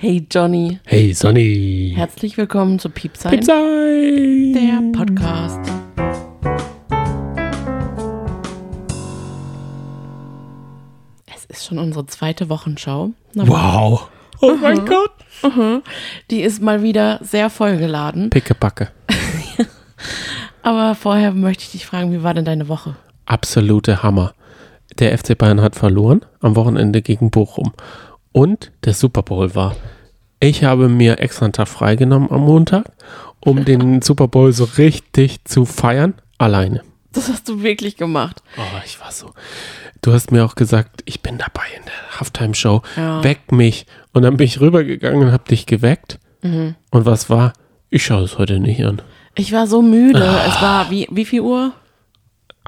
Hey Johnny, Hey Sonny. herzlich willkommen zu Piepsein, Piepsein. der Podcast. Es ist schon unsere zweite Wochenschau. Na, Wow. Oh mein Gott. Die ist mal wieder sehr vollgeladen. Pickepacke. Aber vorher möchte ich dich fragen, wie war denn deine Woche? Absolute Hammer. Der FC Bayern hat verloren am Wochenende gegen Bochum. Und der Super Bowl war. Ich habe mir extra einen Tag freigenommen am Montag, um den Super Bowl so richtig zu feiern. Alleine. Das hast du wirklich gemacht. Oh, ich war so. Du hast mir auch gesagt, ich bin dabei in der Halftime-Show. Ja. Weck mich. Und dann bin ich rübergegangen und hab dich geweckt. Mhm. Und was war? Ich schaue es heute nicht an. Ich war so müde. Es war wie, wie viel Uhr?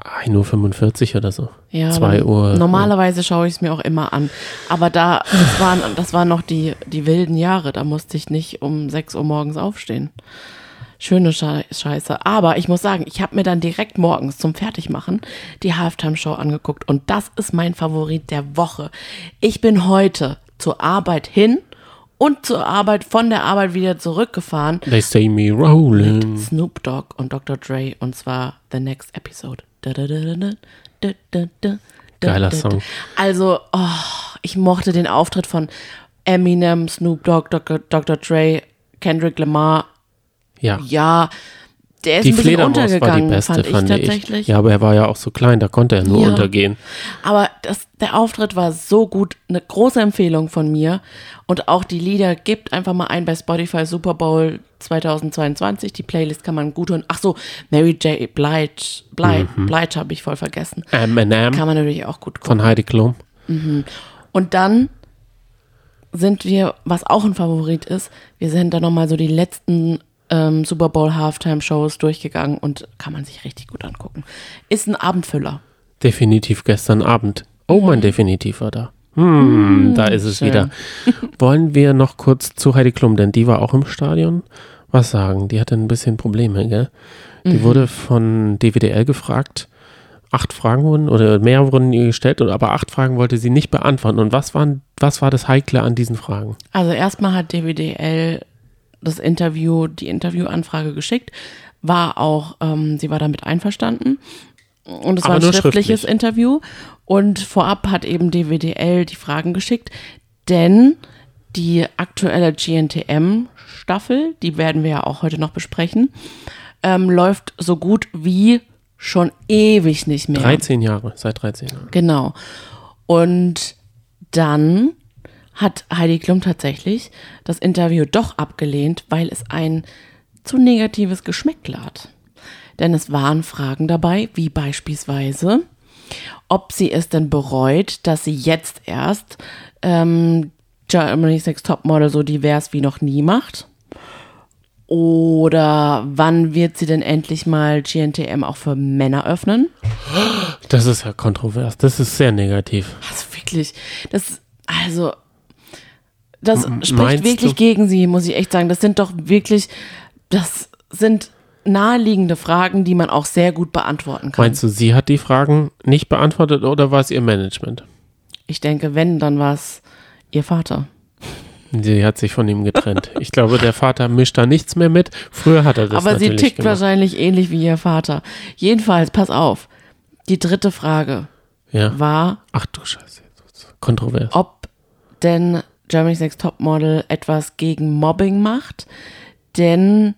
1.45 Uhr oder so. Ja, 2 aber Uhr. Normalerweise schaue ich es mir auch immer an. Aber da, das waren, das waren noch die, die wilden Jahre. Da musste ich nicht um 6 Uhr morgens aufstehen. Schöne Schei- Scheiße. Aber ich muss sagen, ich habe mir dann direkt morgens zum Fertigmachen die Halftime-Show angeguckt. Und das ist mein Favorit der Woche. Ich bin heute zur Arbeit hin und zur Arbeit, von der Arbeit wieder zurückgefahren. They say me rolling. Snoop Dogg und Dr. Dre und zwar The Next Episode. Geiler. Song. Also, oh, ich mochte den Auftritt von Eminem, Snoop Dogg, Dr. Dr. Dre, Kendrick Lamar. Ja. Ja, der ist Die ein bisschen Fledermaus war die beste, fand ich fand ich. tatsächlich. Ja, aber er war ja auch so klein, da konnte er nur Ja. untergehen. Aber das, der Auftritt war so gut. Eine große Empfehlung von mir. Und auch die Lieder gibt einfach mal ein bei Spotify Super Bowl 2022. Die Playlist kann man gut hören. Ach so, Mary J. Blige, Blige, Blige habe ich voll vergessen. Eminem Kann man natürlich auch gut gucken. von Heidi Klum. Und dann sind wir, was auch ein Favorit ist, wir sind da nochmal so die letzten ähm, Super Bowl Halftime-Shows durchgegangen und kann man sich richtig gut angucken. Ist ein Abendfüller. Definitiv gestern Abend. Oh, mein Definitiv war da. Hm, da ist es schön. wieder. Wollen wir noch kurz zu Heidi Klum, denn die war auch im Stadion. Was sagen? Die hatte ein bisschen Probleme, gell? Die Mhm. wurde von DWDL gefragt. Acht Fragen wurden oder mehr wurden ihr gestellt, und- aber acht Fragen wollte sie nicht beantworten. Und was, waren, was war das Heikle an diesen Fragen? Also erstmal hat DWDL das Interview, die Interviewanfrage geschickt, war auch, ähm, sie war damit einverstanden. Und es Aber war ein schriftliches schriftlich. Interview. Und vorab hat eben DWDL die Fragen geschickt, denn die aktuelle GNTM-Staffel, die werden wir ja auch heute noch besprechen, ähm, läuft so gut wie schon ewig nicht mehr. 13 Jahre, seit 13 Jahren. Genau. Und dann hat Heidi Klum tatsächlich das Interview doch abgelehnt, weil es ein zu negatives Geschmäckle hat. Denn es waren Fragen dabei, wie beispielsweise, ob sie es denn bereut, dass sie jetzt erst ähm, Germany's Next Topmodel so divers wie noch nie macht. Oder wann wird sie denn endlich mal GNTM auch für Männer öffnen? Das ist ja kontrovers. Das ist sehr negativ. Also wirklich, das, also, das spricht meinst wirklich du- gegen sie, muss ich echt sagen. Das sind doch wirklich, das sind naheliegende Fragen, die man auch sehr gut beantworten kann. Meinst du, sie hat die Fragen nicht beantwortet oder war es ihr Management? Ich denke, wenn, dann war es ihr Vater. Sie hat sich von ihm getrennt. Ich glaube, der Vater mischt da nichts mehr mit. Früher hat er das Aber sie natürlich tickt gemacht. wahrscheinlich ähnlich wie ihr Vater. Jedenfalls, pass auf. Die dritte Frage Ja. war, Ach du Scheiße. Kontrovers. ob denn Germany's Next Topmodel etwas gegen Mobbing macht. Denn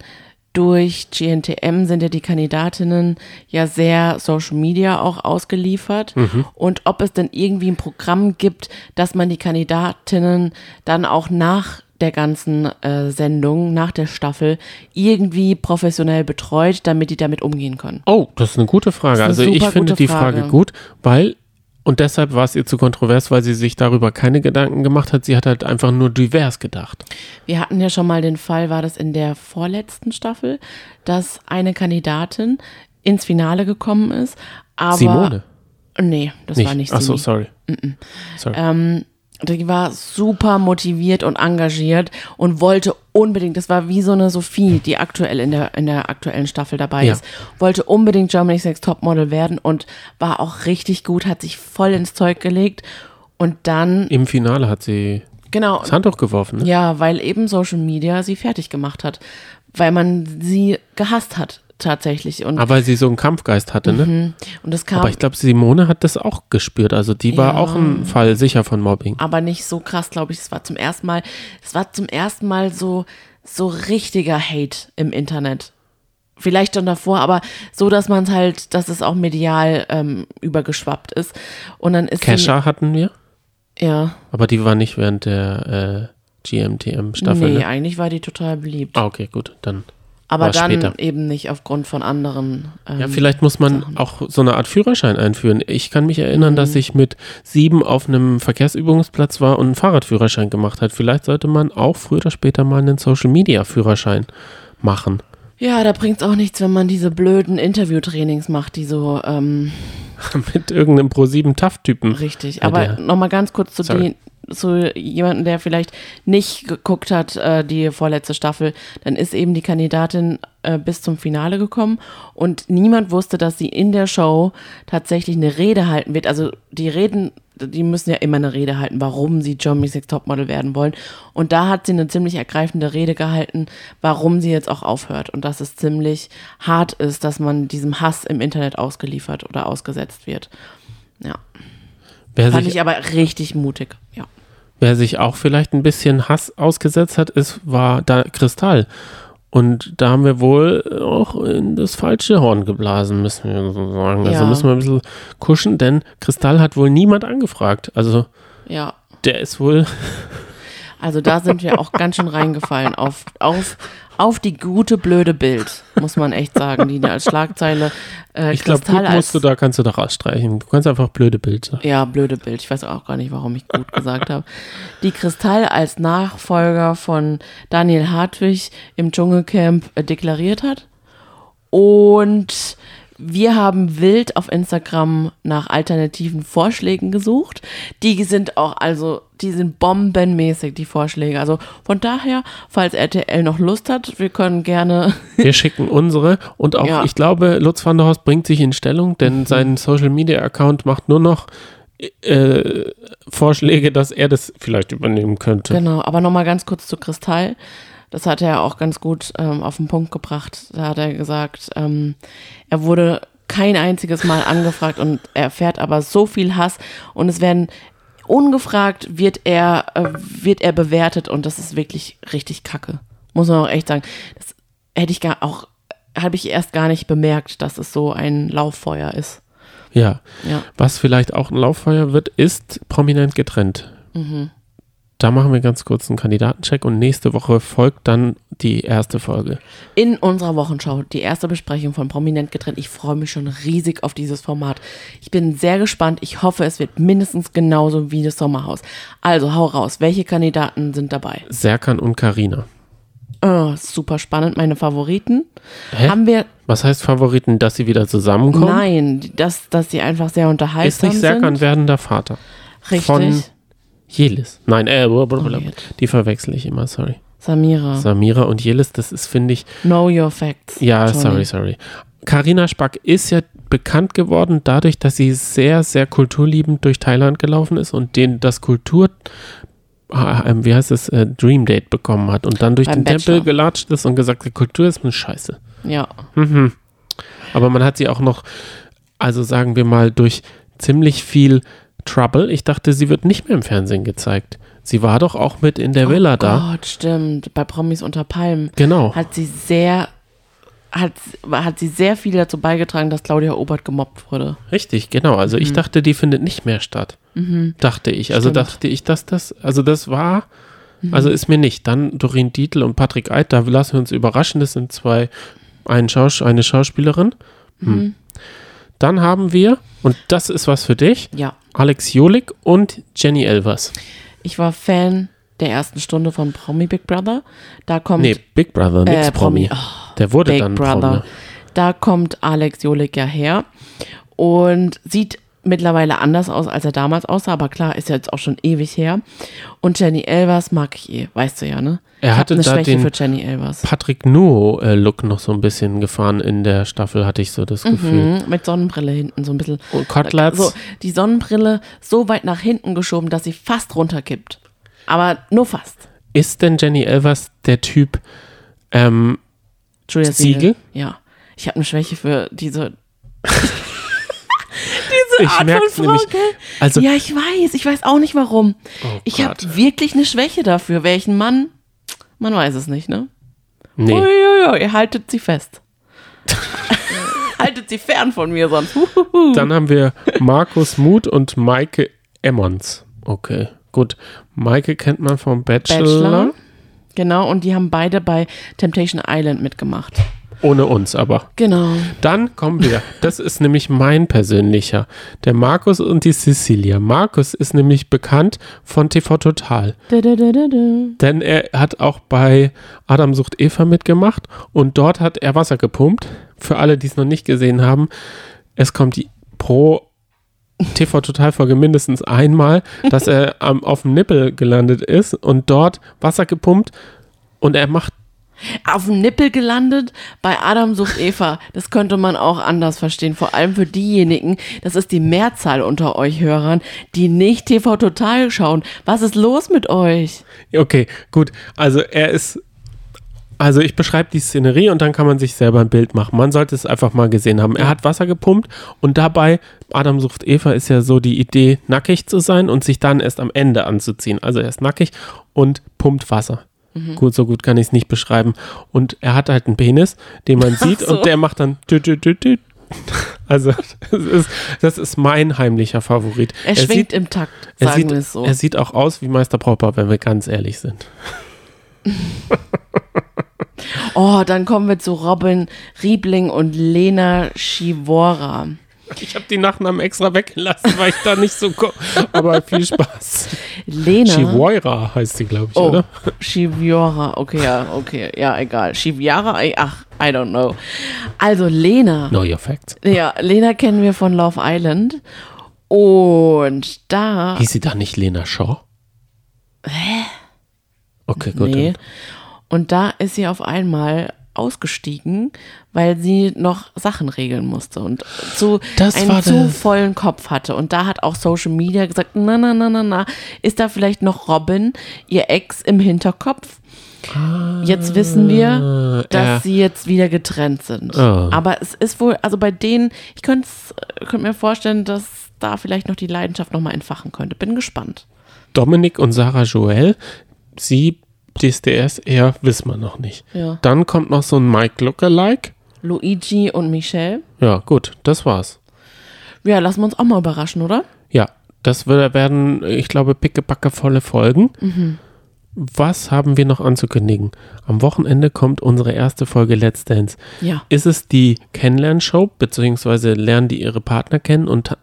durch GNTM sind ja die Kandidatinnen ja sehr Social Media auch ausgeliefert. Und ob es denn irgendwie ein Programm gibt, dass man die Kandidatinnen dann auch nach der ganzen äh, Sendung, nach der Staffel, irgendwie professionell betreut, damit die damit umgehen können. Oh, das ist eine gute Frage. Eine also ich finde die Frage. Frage. gut, weil, und deshalb war es ihr zu kontrovers, weil sie sich darüber keine Gedanken gemacht hat. Sie hat halt einfach nur divers gedacht. Wir hatten ja schon mal den Fall, war das in der vorletzten Staffel, dass eine Kandidatin ins Finale gekommen ist, aber Simone. nee, das Nicht. war nicht Ach so, sorry. Sorry. Ähm, die war super motiviert und engagiert und wollte unbedingt, das war wie so eine Sophie, die aktuell in der, in der aktuellen Staffel dabei Ja. ist, wollte unbedingt Germany's Next Topmodel werden und war auch richtig gut, hat sich voll ins Zeug gelegt und dann Im Finale hat sie Genau. Das Handtuch geworfen. Ne? Ja, weil eben Social Media sie fertig gemacht hat. Weil man sie gehasst hat, tatsächlich. Und, Aber sie so einen Kampfgeist hatte, ne? und das kam Aber ich glaube, Simone hat das auch gespürt. Also die war Ja. auch ein Fall sicher von Mobbing. aber nicht so krass, glaube ich. Es war zum ersten Mal, es war zum ersten Mal so, so richtiger Hate im Internet. Vielleicht schon davor, aber so, dass man es halt, dass es auch medial ähm, übergeschwappt ist. Und dann ist Kesha hatten wir, ja, aber die war nicht während der äh, GMTM-Staffel. nee, Ne? eigentlich war die total beliebt. Ah, okay, gut. Dann. Aber dann später. eben nicht aufgrund von anderen. Ähm, Ja, vielleicht muss man Sachen. auch so eine Art Führerschein einführen. Ich kann mich erinnern, dass ich mit sieben auf einem Verkehrsübungsplatz war und einen Fahrradführerschein gemacht hat. Vielleicht sollte man auch früher oder später mal einen Social-Media-Führerschein machen. Ja, da bringt's auch nichts, wenn man diese blöden Interviewtrainings macht, die so ähm, mit irgendeinem Pro-7-Taft-Typen. richtig. Aber nochmal ganz kurz zu, den, zu jemandem, der vielleicht nicht geguckt hat, äh, die vorletzte Staffel, dann ist eben die Kandidatin äh, bis zum Finale gekommen und niemand wusste, dass sie in der Show tatsächlich eine Rede halten wird. Also die Reden, die müssen ja immer eine Rede halten, warum sie Germany's Next Topmodel werden wollen. Und da hat sie eine ziemlich ergreifende Rede gehalten, warum sie jetzt auch aufhört und dass es ziemlich hart ist, dass man diesem Hass im Internet ausgeliefert oder ausgesetzt wird. Ja, Wer fand ich aber richtig mutig. Ja. Wer sich auch vielleicht ein bisschen Hass ausgesetzt hat, ist, war da Kristall. Und da haben wir wohl auch in das falsche Horn geblasen, müssen wir so sagen. Also Ja. müssen wir ein bisschen kuschen, denn Kristall hat wohl niemand angefragt. Also Ja, der ist wohl also da sind wir auch ganz schön reingefallen auf, auf, auf die gute, blöde Bild, muss man echt sagen, die da als Schlagzeile äh, Ich glaube, gut musst du da, kannst du da rausstreichen. Du kannst einfach blöde Bild sagen. ja, blöde Bild, ich weiß auch gar nicht, warum ich gut gesagt habe, die Kristall als Nachfolger von Daniel Hartwig im Dschungelcamp äh, deklariert hat und wir haben wild auf Instagram nach alternativen Vorschlägen gesucht. Die sind auch, also, die sind bombenmäßig, die Vorschläge. Also von daher, falls RTL noch Lust hat, wir können gerne. Wir schicken unsere und auch, Ja. Mhm. ich glaube, Lutz van der Horst bringt sich in Stellung, denn sein Social Media Account macht nur noch äh, Vorschläge, dass er das vielleicht übernehmen könnte. Genau, aber nochmal ganz kurz zu Kristall. Das hat er auch ganz gut ähm, auf den Punkt gebracht. Da hat er gesagt, ähm, er wurde kein einziges Mal angefragt und er erfährt aber so viel Hass und es werden ungefragt wird er äh, wird er bewertet und das ist wirklich richtig kacke. Muss man auch echt sagen. Das hätte ich gar auch habe ich erst gar nicht bemerkt, dass es so ein Lauffeuer ist. Ja. Ja. Was vielleicht auch ein Lauffeuer wird, ist prominent getrennt. Mhm. Da machen wir ganz kurz einen Kandidatencheck und nächste Woche folgt dann die erste Folge. In unserer Wochenschau, die erste Besprechung von Prominent getrennt. Ich freue mich schon riesig auf dieses Format. Ich bin sehr gespannt. Ich hoffe, es wird mindestens genauso wie das Sommerhaus. Also hau raus. Welche Kandidaten sind dabei? Serkan und Karina. Oh, super spannend. Meine Favoriten. Hä? Haben wir, Was heißt Favoriten, dass sie wieder zusammenkommen? nein, dass, dass sie einfach sehr ist unterhaltsam nicht Serkan sind. werdender Vater. Richtig. von- Jelis. Nein, äh, blablabla. Oh, die verwechsel ich immer, sorry. Samira. Samira und Jelis, das ist, finde ich, know your facts. ja, sorry, sorry. Carina Spack ist ja bekannt geworden dadurch, dass sie sehr, sehr kulturliebend durch Thailand gelaufen ist und den das Kultur, ah, ähm, wie heißt es, äh, Dream Date bekommen hat und dann durch Beim den Bachelor. Tempel gelatscht ist und gesagt, hat, Kultur ist eine Scheiße. Ja. Mhm. Aber man hat sie auch noch, also sagen wir mal, durch ziemlich viel Trouble. Ich dachte, sie wird nicht mehr im Fernsehen gezeigt. Sie war doch auch mit in der Villa oh da. Gott, stimmt. Bei Promis unter Palmen. Genau. hat sie sehr hat, hat sie sehr viel dazu beigetragen, dass Claudia Obert gemobbt wurde. Richtig, genau. Also ich dachte, die findet nicht mehr statt. Dachte ich. Also Mhm. Stimmt. Mhm. dachte ich, dass das, also das war, also ist mir nicht. Dann Doreen Dietl und Patrick Eid, da lassen wir uns überraschen. Das sind zwei, ein Schaus eine Schauspielerin. Hm. Dann haben wir, und das ist was für dich, Ja. Alex Jolik und Jenny Elvers. Ich war Fan der ersten Stunde von Promi Big Brother. Da kommt Nee, Big Brother, nix äh, Promi. Promi. Der wurde Big dann Brother. Promi. Da kommt Alex Jolik ja her und sieht mittlerweile anders aus, als er damals aussah, aber klar, ist ja jetzt auch schon ewig her. Und Jenny Elvers mag ich eh, weißt du ja, ne? Er hatte eine da Schwäche den für Jenny Elvers. Patrick Nuo-Look noch so ein bisschen gefahren in der Staffel, hatte ich so das Gefühl. Mhm, mit Sonnenbrille hinten so ein bisschen. Und Koteletts. So, die Sonnenbrille so weit nach hinten geschoben, dass sie fast runterkippt. Aber nur fast. Ist denn Jenny Elvers der Typ ähm, Julia Siegel? Ja. Ich habe eine Schwäche für diese. Ich Art merk's von Frau, nämlich. Also, ja, ich weiß. Ich weiß auch nicht warum. Oh ich habe wirklich eine Schwäche dafür. Welchen Mann? Man weiß es nicht, ne? nee. Uiuiui, ihr haltet sie fest. haltet sie fern von mir sonst. Dann haben wir Markus Muth und Maike Emmons. Okay, gut. Maike kennt man vom Bachelor. Bachelor. Genau, und die haben beide bei Temptation Island mitgemacht. Ohne uns aber. Genau. Dann kommen wir. Das ist nämlich mein persönlicher. Der Markus und die Cecilia. Markus ist nämlich bekannt von TV Total. Da, da, da. Denn er hat auch bei Adam sucht Eva mitgemacht und dort hat er Wasser gepumpt. Für alle, die es noch nicht gesehen haben, es kommt die pro TV Total Folge mindestens einmal, dass er am, auf dem Nippel gelandet ist und dort Wasser gepumpt und er macht Auf dem Nippel gelandet bei Adam sucht Eva. Das könnte man auch anders verstehen. Vor allem für diejenigen, das ist die Mehrzahl unter euch Hörern, die nicht TV Total schauen. Was ist los mit euch? Okay, gut. Also er ist. Also ich beschreibe die Szenerie und dann kann man sich selber ein Bild machen. Man sollte es einfach mal gesehen haben. Er hat Wasser gepumpt und dabei, Adam sucht Eva, ist ja so die Idee, nackig zu sein und sich dann erst am Ende anzuziehen. Also er ist nackig und pumpt Wasser. Gut, so gut kann ich es nicht beschreiben. Und er hat halt einen Penis, den man sieht so. und der macht dann. tü, tü, tü. Also das ist, das ist mein heimlicher Favorit. Er, schwingt sieht, im Takt, er sagen sieht, wir es so. er sieht auch aus wie Meister Popper, wenn wir ganz ehrlich sind. Oh, dann kommen wir zu Robin Riebling und Lena Schivora. Ich habe die Nachnamen extra weggelassen, weil ich da nicht so komme. Aber viel Spaß. Lena. Chihuahua heißt sie, glaube ich, Oh, oder? Shiviora, okay, ja, okay, ja, egal. Shiviara, I- ach, I don't know. Also Lena, Know your facts. ja, Lena kennen wir von Love Island und da, Hieß sie da nicht Lena Shaw? Hä? Okay, gut. nee, und da ist sie auf einmal ausgestiegen, weil sie noch Sachen regeln musste und zu Das einen zu vollen Kopf hatte. Und da hat auch Social Media gesagt, na, na, na, na, na, ist da vielleicht noch Robin, ihr Ex im Hinterkopf? Jetzt wissen wir, dass er- sie jetzt wieder getrennt sind. Ah. Aber es ist wohl, also bei denen, ich könnte könnt mir vorstellen, dass da vielleicht noch die Leidenschaft nochmal entfachen könnte. Bin gespannt. Dominik und Sarah Joel, sie, DSDS, eher wissen wir noch nicht. Ja. Dann kommt noch so ein Mike Lookalike. Luigi und Michelle. Ja, gut, das war's. Ja, lassen wir uns auch mal überraschen, oder? Ja, das werden, ich glaube, pickepacke volle Folgen. Mhm. Was haben wir noch anzukündigen? Am Wochenende kommt unsere erste Folge Let's Dance. Ja. Ist es die Kennenlernshow, beziehungsweise lernen die ihre Partner kennen und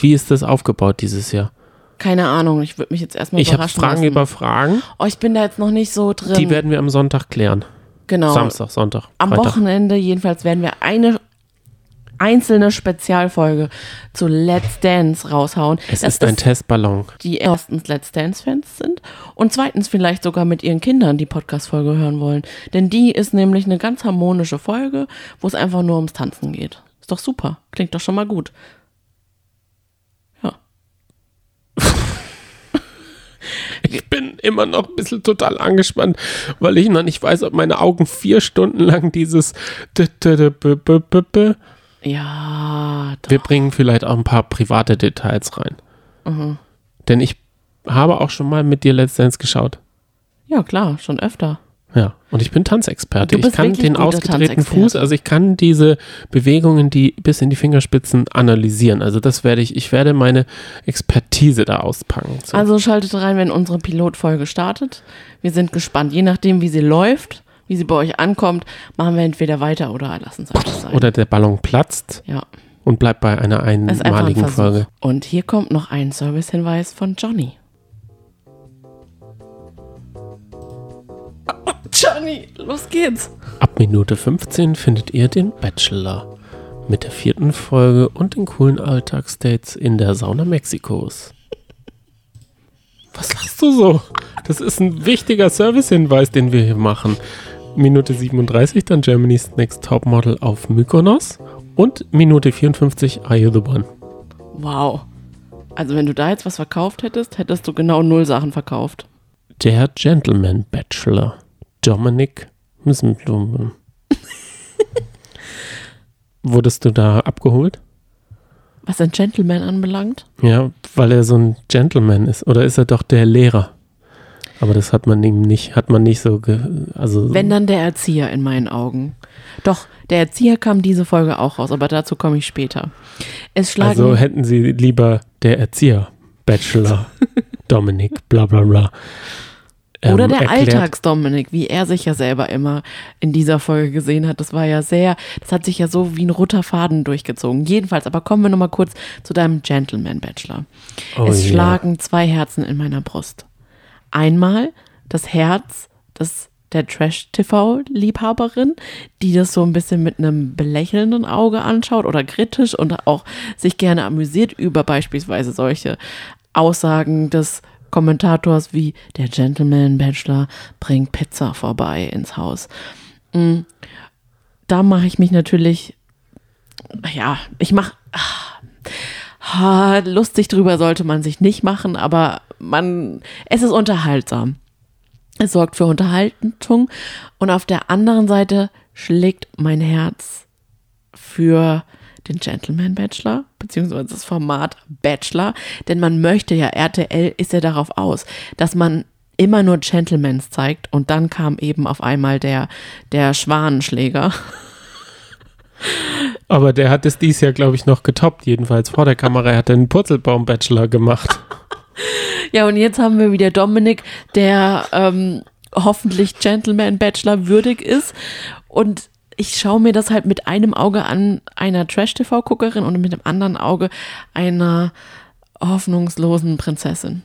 wie ist das aufgebaut dieses Jahr? Keine Ahnung, ich würde mich jetzt erstmal Ich habe Fragen lassen. über Fragen, Oh, ich bin da jetzt noch nicht so drin. die werden wir am Sonntag klären. genau. Samstag, Sonntag, Am Freitag. Wochenende jedenfalls werden wir eine einzelne Spezialfolge zu Let's Dance raushauen. Es ist ein Testballon. die erstens Let's Dance-Fans sind und zweitens vielleicht sogar mit ihren Kindern die Podcast-Folge hören wollen. Denn die ist nämlich eine ganz harmonische Folge, wo es einfach nur ums Tanzen geht. Ist doch super. Klingt doch schon mal gut. Ich bin immer noch ein bisschen total angespannt, weil ich noch nicht weiß, ob meine Augen vier Stunden lang dieses Ja, doch. Wir bringen vielleicht auch ein paar private Details rein. Mhm. Denn ich habe auch schon mal mit dir Let's Dance geschaut. ja klar, schon öfter. Ja, und ich bin Tanzexperte. Ich kann den ausgedrehten. Fuß, also ich kann diese Bewegungen, die bis in die Fingerspitzen analysieren. Also das werde ich, ich werde meine Expertise da auspacken. So. Also schaltet rein, wenn unsere Pilotfolge startet. Wir sind gespannt. Je nachdem, wie sie läuft, wie sie bei euch ankommt, machen wir entweder weiter oder lassen es einfach sein. Oder der Ballon platzt ja, und bleibt bei einer ein einmaligen Versuch. Folge. Und hier kommt noch ein Servicehinweis von Johnny. Johnny, los geht's. Ab Minute 15 findet ihr den Bachelor mit der vierten Folge und den coolen Alltagsdates in der Sauna Mexikos. Was lachst du so? Das ist ein wichtiger Servicehinweis, den wir hier machen. Minute 37 dann Germany's Next Topmodel auf Mykonos und Minute 54 Are You the One? Wow. Also wenn du da jetzt was verkauft hättest, hättest du genau null Sachen verkauft. Der Gentleman Bachelor. Dominic. Müssen Wurdest du da abgeholt? Was ein Gentleman anbelangt? Ja, weil er so ein Gentleman ist. Oder ist er doch der Lehrer? Aber das hat man ihm nicht, hat man nicht so, ge, also. Wenn dann der Erzieher in meinen Augen. Doch, der Erzieher kam diese Folge auch raus, aber dazu komme ich später. Es schlagen, Also hätten sie lieber der Erzieher, Bachelor, Dominik, bla bla bla. Ähm, oder der erklärt. Alltagsdominik, wie er sich ja selber immer in dieser Folge gesehen hat. Das war ja sehr, das hat sich ja so wie ein roter Faden durchgezogen. Jedenfalls, aber kommen wir nochmal kurz zu deinem Gentleman Bachelor. Oh es ja. schlagen zwei Herzen in meiner Brust. Einmal das Herz des der Trash-TV-Liebhaberin, die das so ein bisschen mit einem belächelnden Auge anschaut oder kritisch und auch sich gerne amüsiert über beispielsweise solche Aussagen des Kommentators wie der Gentleman Bachelor bringt Pizza vorbei ins Haus. Mm, Da mache ich mich natürlich, ja, ich mache, Ah, lustig drüber sollte man sich nicht machen, aber man, es ist unterhaltsam. Es sorgt für Unterhaltung und auf der anderen Seite schlägt mein Herz für den Gentleman Bachelor, beziehungsweise das Format Bachelor, denn man möchte ja, RTL ist ja darauf aus, dass man immer nur Gentlemans zeigt und dann kam eben auf einmal der, der Schwanenschläger. Aber der hat es dies Jahr, glaube ich, noch getoppt. Jedenfalls vor der Kamera. Er hat den Purzelbaum-Bachelor gemacht. Ja, und jetzt haben wir wieder Dominik, der ähm, hoffentlich Gentleman Bachelor würdig ist. Und ich schaue mir das halt mit einem Auge an einer Trash-TV-Guckerin und mit dem anderen Auge einer hoffnungslosen Prinzessin,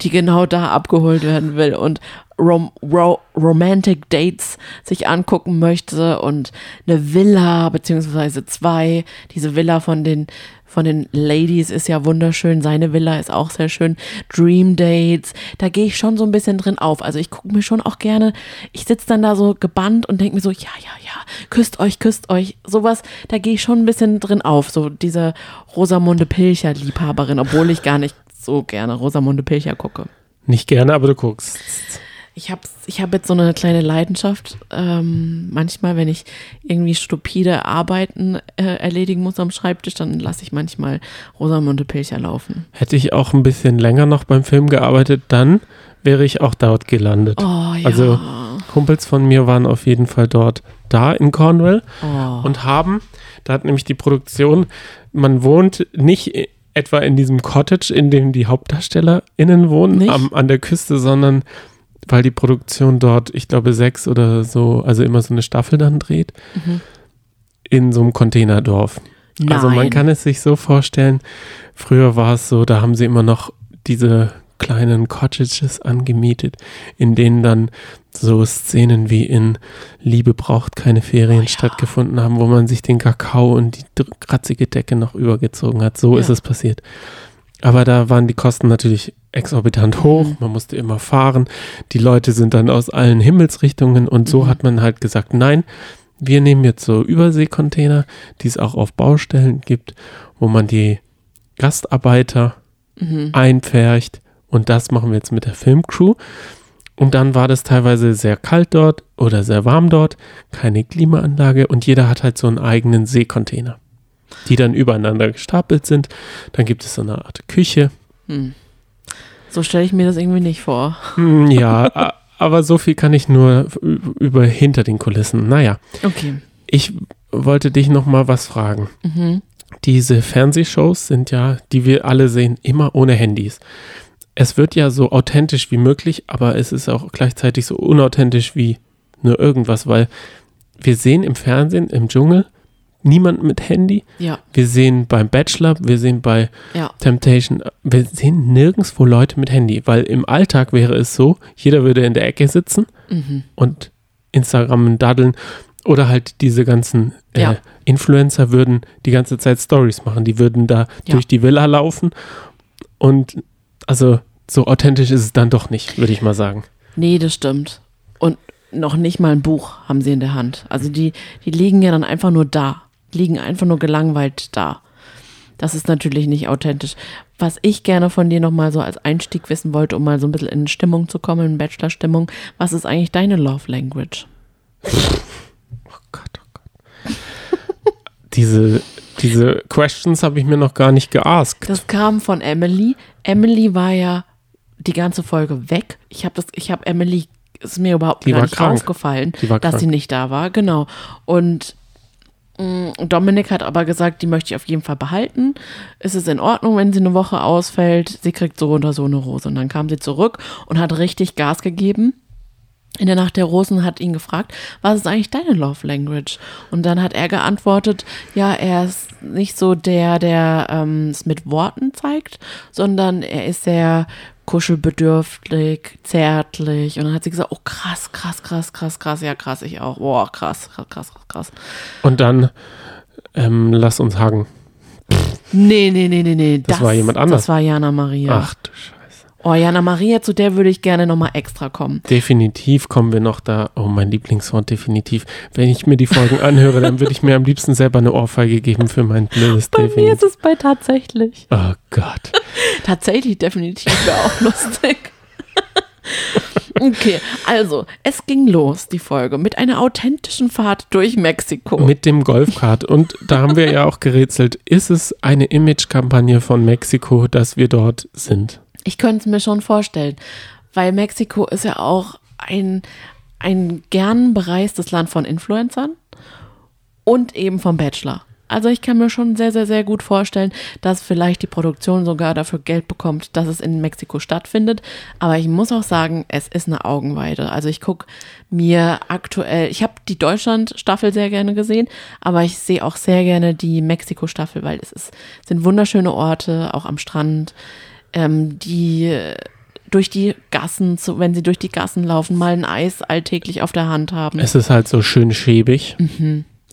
die genau da abgeholt werden will und rom ro Romantic Dates sich angucken möchte und eine Villa beziehungsweise zwei. Diese Villa von den von den Ladies ist ja wunderschön. Seine Villa ist auch sehr schön. Dream Dates, da gehe ich schon so ein bisschen drin auf. Also ich gucke mir schon auch gerne. Ich sitze dann da so gebannt und denke mir so, ja, ja, ja, küsst euch, küsst euch. Sowas, da gehe ich schon ein bisschen drin auf. So diese Rosamunde Pilcher Liebhaberin, obwohl ich gar nicht so gerne Rosamunde Pilcher gucke. Nicht gerne, aber du guckst. Ich habe ich hab jetzt so eine kleine Leidenschaft. Ähm, manchmal, wenn ich irgendwie stupide Arbeiten äh, erledigen muss am Schreibtisch, dann lasse ich manchmal Rosamunde Pilcher laufen. Hätte ich auch ein bisschen länger noch beim Film gearbeitet, dann wäre ich auch dort gelandet. Oh ja. Also Kumpels von mir waren auf jeden Fall dort da in Cornwall oh. und haben, da hat nämlich die Produktion, man wohnt nicht etwa in diesem Cottage, in dem die HauptdarstellerInnen wohnen, am, an der Küste, sondern weil die Produktion dort, ich glaube, sechs oder so, also immer so eine Staffel dann dreht, Mhm. in so einem Containerdorf. Also man Nein. kann es sich so vorstellen, früher war es so, da haben sie immer noch diese kleinen Cottages angemietet, in denen dann so Szenen wie in Liebe braucht keine Ferien Oh ja. stattgefunden haben, wo man sich den Kakao und die kratzige Decke noch übergezogen hat. So Ja. ist es passiert. Aber da waren die Kosten natürlich exorbitant hoch, Mhm. man musste immer fahren, die Leute sind dann aus allen Himmelsrichtungen und so Mhm. hat man halt gesagt, nein, wir nehmen jetzt so Überseekontainer, die es auch auf Baustellen gibt, wo man die Gastarbeiter Mhm. einpfercht und das machen wir jetzt mit der Filmcrew. Und dann war das teilweise sehr kalt dort oder sehr warm dort, keine Klimaanlage und jeder hat halt so einen eigenen Seekontainer, die dann übereinander gestapelt sind. Dann gibt es so eine Art Küche. Hm. So stelle ich mir das irgendwie nicht vor. Hm, ja, aber so viel kann ich nur über hinter den Kulissen. Naja, Okay. ich wollte dich noch mal was fragen. Mhm. Diese Fernsehshows sind ja, die wir alle sehen, immer ohne Handys. Es wird ja so authentisch wie möglich, aber es ist auch gleichzeitig so unauthentisch wie nur irgendwas, weil wir sehen im Fernsehen, im Dschungel, niemand mit Handy. Ja, Wir sehen beim Bachelor, wir sehen bei ja. Temptation, wir sehen nirgendwo Leute mit Handy, weil im Alltag wäre es so, jeder würde in der Ecke sitzen Mhm. und Instagram daddeln oder halt diese ganzen äh, Ja. Influencer würden die ganze Zeit Stories machen. Die würden da durch die Villa laufen und also so authentisch ist es dann doch nicht, würde ich mal sagen. Nee, das stimmt. Und noch nicht mal ein Buch haben sie in der Hand. Also die, die liegen ja dann einfach nur da. Liegen einfach nur gelangweilt da. Das ist natürlich nicht authentisch. Was ich gerne von dir nochmal so als Einstieg wissen wollte, um mal so ein bisschen in Stimmung zu kommen, in Bachelor-Stimmung, was ist eigentlich deine Love Language? Oh Gott, oh Gott. diese, diese Questions habe ich mir noch gar nicht geaskt. Das kam von Emily. Emily war ja die ganze Folge weg. Ich habe das, ich habe Emily, ist mir überhaupt Die gar nicht krank. aufgefallen, dass krank. sie nicht da war. Genau. Und Dominik hat aber gesagt, die möchte ich auf jeden Fall behalten. Ist es in Ordnung, wenn sie eine Woche ausfällt? Sie kriegt so oder so eine Rose. Und dann kam sie zurück und hat richtig Gas gegeben. In der Nacht der Rosen hat ihn gefragt, was ist eigentlich deine Love Language? Und dann hat er geantwortet, ja, er ist nicht so der, der ähm, es mit Worten zeigt, sondern er ist sehr kuschelbedürftig, zärtlich. Und dann hat sie gesagt, oh krass, krass, krass, krass, krass, ja krass, ich auch. Boah, krass, krass, krass, krass. Und dann ähm, lass uns hagen. Nee, nee, nee, nee, nee. Das war jemand anders. Das war Jana Maria. Ach du Scheiße. Oh, Jana Maria, zu der würde ich gerne nochmal extra kommen. Definitiv kommen wir noch da. Oh, mein Lieblingswort, definitiv. Wenn ich mir die Folgen anhöre, dann würde ich mir am liebsten selber eine Ohrfeige geben für mein blödes Bei mir ist Definitiv. es bei tatsächlich. Oh Gott. Tatsächlich, definitiv wäre auch lustig. Okay, also, es ging los, die Folge, mit einer authentischen Fahrt durch Mexiko. Mit dem Golfkart. Und da haben wir ja auch gerätselt, ist es eine Imagekampagne von Mexiko, dass wir dort sind? Ich könnte es mir schon vorstellen, weil Mexiko ist ja auch ein, ein gern bereistes Land von Influencern und eben vom Bachelor. Also ich kann mir schon sehr, sehr, sehr gut vorstellen, dass vielleicht die Produktion sogar dafür Geld bekommt, dass es in Mexiko stattfindet. Aber ich muss auch sagen, es ist eine Augenweide. Also ich gucke mir aktuell, ich habe die Deutschland-Staffel sehr gerne gesehen, aber ich sehe auch sehr gerne die Mexiko-Staffel, weil es ist, sind wunderschöne Orte, auch am Strand ähm, die äh, durch die Gassen, zu, wenn sie durch die Gassen laufen, mal ein Eis alltäglich auf der Hand haben. Es ist halt so schön schäbig.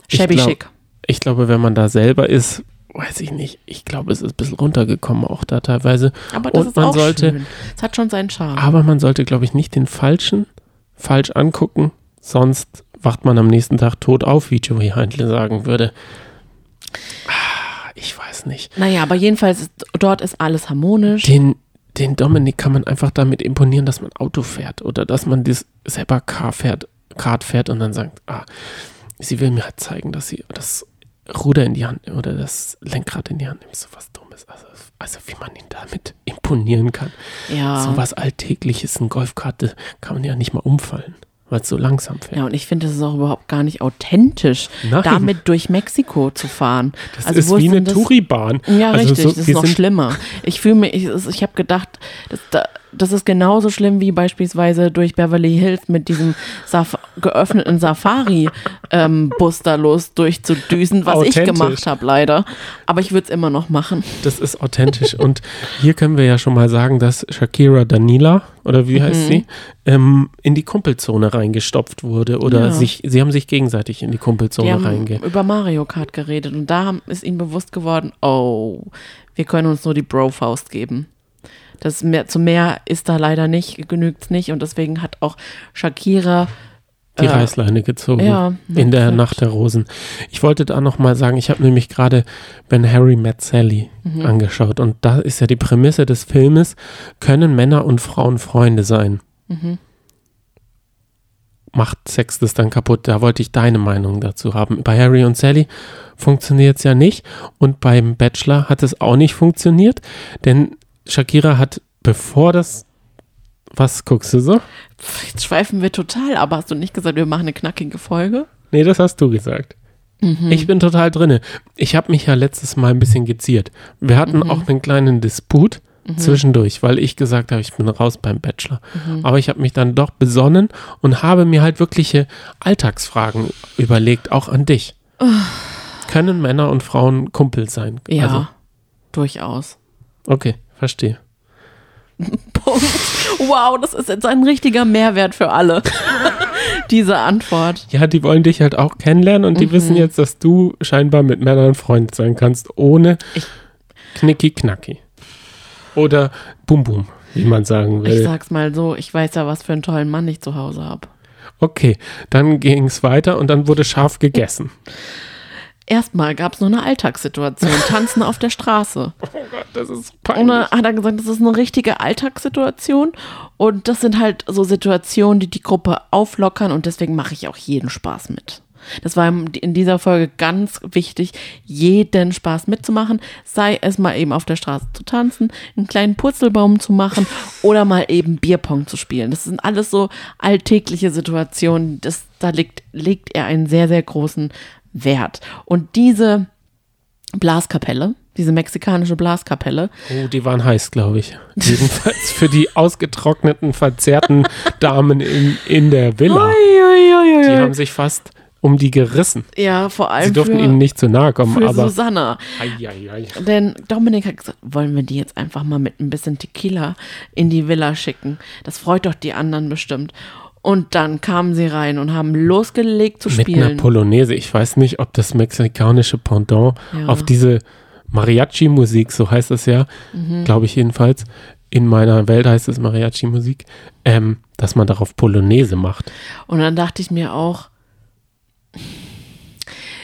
ich Shabby glaub- schick. Ich glaube, wenn man da selber ist, weiß ich nicht. Ich glaube, es ist ein bisschen runtergekommen auch da teilweise. Aber das Und ist man auch sollte- schön. Es hat schon seinen Charme. Aber man sollte, glaube ich, nicht den Falschen falsch angucken, sonst wacht man am nächsten Tag tot auf, wie Joey Heintle sagen würde. Nicht. naja, aber jedenfalls, ist, dort ist alles harmonisch. Den, den Dominik kann man einfach damit imponieren, dass man Auto fährt oder dass man das selber Car fährt, Kart fährt und dann sagt, ah, sie will mir halt zeigen, dass sie das Ruder in die Hand oder das Lenkrad in die Hand nimmt. So was Dummes. Also, also wie man ihn damit imponieren kann. ja. So was Alltägliches, ein Golfkarte, kann man ja nicht mal umfallen, weil es so langsam fährt. ja, und ich finde, es ist auch überhaupt gar nicht authentisch, Nein. damit durch Mexiko zu fahren. Das also, ist wie eine das- Touribahn. Ja, also richtig, so, das ist noch schlimmer. Ich fühle mich, ich, ich habe gedacht, das, da- das ist genauso schlimm wie beispielsweise durch Beverly Hills mit diesem Saf geöffneten Safari-Bus da los durchzudüsen, was ich gemacht habe, leider. Aber ich würde es immer noch machen. Das ist authentisch. Und hier können wir ja schon mal sagen, dass Shakira Danila, oder wie heißt Mhm. sie, ähm, in die Kumpelzone reingestopft wurde. Oder Ja. sich, sie haben sich gegenseitig in die Kumpelzone haben reinge. über Mario Kart geredet und da ist ihnen bewusst geworden, oh, wir können uns nur die Bro-Faust geben. Das mehr, zu mehr ist da leider nicht, genügt nicht und deswegen hat auch Shakira Die äh, Reißleine gezogen. ja, in der. Nacht der Rosen. Ich wollte da noch mal sagen, ich habe nämlich gerade Ben Harry Met Sally Mhm. angeschaut und da ist ja die Prämisse des Filmes, können Männer und Frauen Freunde sein? Mhm. Macht Sex das dann kaputt? Da wollte ich deine Meinung dazu haben. Bei Harry und Sally funktioniert es ja nicht und beim Bachelor hat es auch nicht funktioniert, denn Shakira hat, bevor das was guckst du so? Jetzt schweifen wir total, aber hast du nicht gesagt, wir machen eine knackige Folge? Nee, das hast du gesagt. Mhm. Ich bin total drinne. Ich habe mich ja letztes Mal ein bisschen geziert. Wir hatten Mhm. auch einen kleinen Disput zwischendurch, weil ich gesagt habe, ich bin raus beim Bachelor. Mhm. Aber ich habe mich dann doch besonnen und habe mir halt wirkliche Alltagsfragen überlegt, auch an dich. Können Männer und Frauen Kumpel sein? Ja, Also, durchaus. okay, verstehe. Punkt. Wow, das ist jetzt ein richtiger Mehrwert für alle. Diese Antwort. Ja, die wollen dich halt auch kennenlernen und die Mhm. wissen jetzt, dass du scheinbar mit Männern Freund sein kannst, ohne Ich- Knicki Knacki. Oder Bum Bum, wie man sagen Ich will. sag's mal so, ich weiß ja, was für einen tollen Mann ich zu Hause habe. Okay, dann ging es weiter und dann wurde scharf gegessen. Erstmal gab es noch eine Alltagssituation, Tanzen auf der Straße. Oh Gott, das ist Und dann hat er gesagt, das ist eine richtige Alltagssituation. Und das sind halt so Situationen, die die Gruppe auflockern. Und deswegen mache ich auch jeden Spaß mit. Das war in dieser Folge ganz wichtig, jeden Spaß mitzumachen. Sei es mal eben auf der Straße zu tanzen, einen kleinen Purzelbaum zu machen oder mal eben Bierpong zu spielen. Das sind alles so alltägliche Situationen. Das, da legt, legt er einen sehr, sehr großen Wert. Und diese Blaskapelle, diese mexikanische Blaskapelle. Oh, die waren heiß, glaube ich. Jedenfalls für die ausgetrockneten, verzerrten Damen in, in der Villa. Ui, ui, ui, Die haben sich fast um die gerissen. ja, vor allem Sie durften für, ihnen nicht zu nahe kommen, für aber. Susanna. Ai, ai, ai. Denn Dominik hat gesagt, wollen wir die jetzt einfach mal mit ein bisschen Tequila in die Villa schicken? Das freut doch die anderen bestimmt. Und dann kamen sie rein und haben losgelegt zu Mit einer spielen. Polonaise. Ich weiß nicht, ob das mexikanische Pendant Ja. auf diese Mariachi-Musik, so heißt es ja, Mhm. glaube ich jedenfalls. In meiner Welt heißt es Mariachi-Musik, ähm, dass man darauf Polonaise macht. Und dann dachte ich mir auch,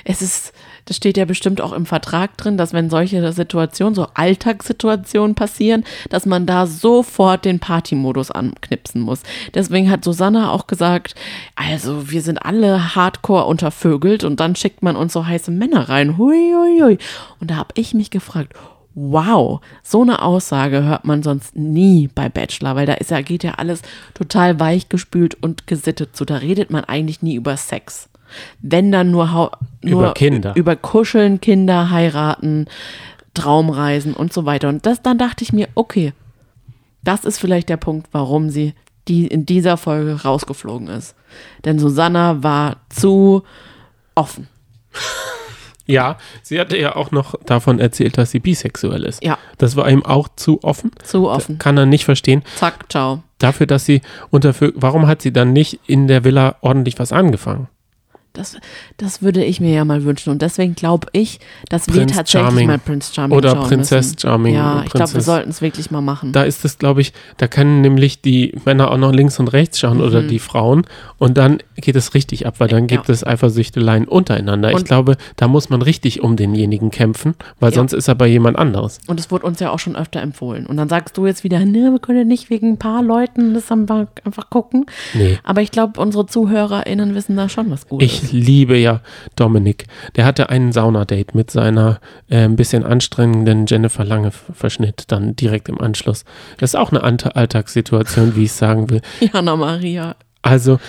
es ist, das steht ja bestimmt auch im Vertrag drin, dass wenn solche Situationen, so Alltagssituationen passieren, dass man da sofort den Partymodus anknipsen muss. Deswegen hat Susanna auch gesagt, also wir sind alle hardcore untervögelt und dann schickt man uns so heiße Männer rein. Hui, hui, hui. Und da habe ich mich gefragt, Wow, so eine Aussage hört man sonst nie bei Bachelor, weil da ist ja, geht ja alles total weichgespült und gesittet zu. Da redet man eigentlich nie über Sex. Wenn dann nur, hau- nur Über Kinder. über Kuscheln, Kinder, heiraten, Traumreisen und so weiter. Und das, dann dachte ich mir, okay, das ist vielleicht der Punkt, warum sie die in dieser Folge rausgeflogen ist. Denn Susanna war zu offen. Ja, sie hatte ja auch noch davon erzählt, dass sie bisexuell ist. Ja, Das war ihm auch zu offen. zu offen. Kann er nicht verstehen. Zack, ciao. Dafür, dass sie unter, warum hat sie dann nicht in der Villa ordentlich was angefangen? Das, das würde ich mir ja mal wünschen. Und deswegen glaube ich, dass wir Prince tatsächlich Charming. mal Prince Charming Oder schauen Prinzess müssen. Charming. Ja, ich glaube, wir sollten es wirklich mal machen. Da ist es, glaube ich, da können nämlich die Männer auch noch links und rechts schauen oder Mhm. die Frauen und dann geht es richtig ab, weil dann gibt Ja. es Eifersüchteleien untereinander. ich Und- glaube, da muss man richtig um denjenigen kämpfen, weil Ja. sonst ist er bei jemand anderes. Und es wurde uns ja auch schon öfter empfohlen. Und dann sagst du jetzt wieder, ne, wir können nicht wegen ein paar Leuten das einfach, einfach gucken. Nee. Aber ich glaube, unsere ZuhörerInnen wissen da schon, was gut ist. Ich liebe ja Dominik. Der hatte einen Saunadate mit seiner äh, ein bisschen anstrengenden Jennifer Lange-Verschnitt dann direkt im Anschluss. Das ist auch eine Alltagssituation, wie ich sagen will. Jana Maria. Also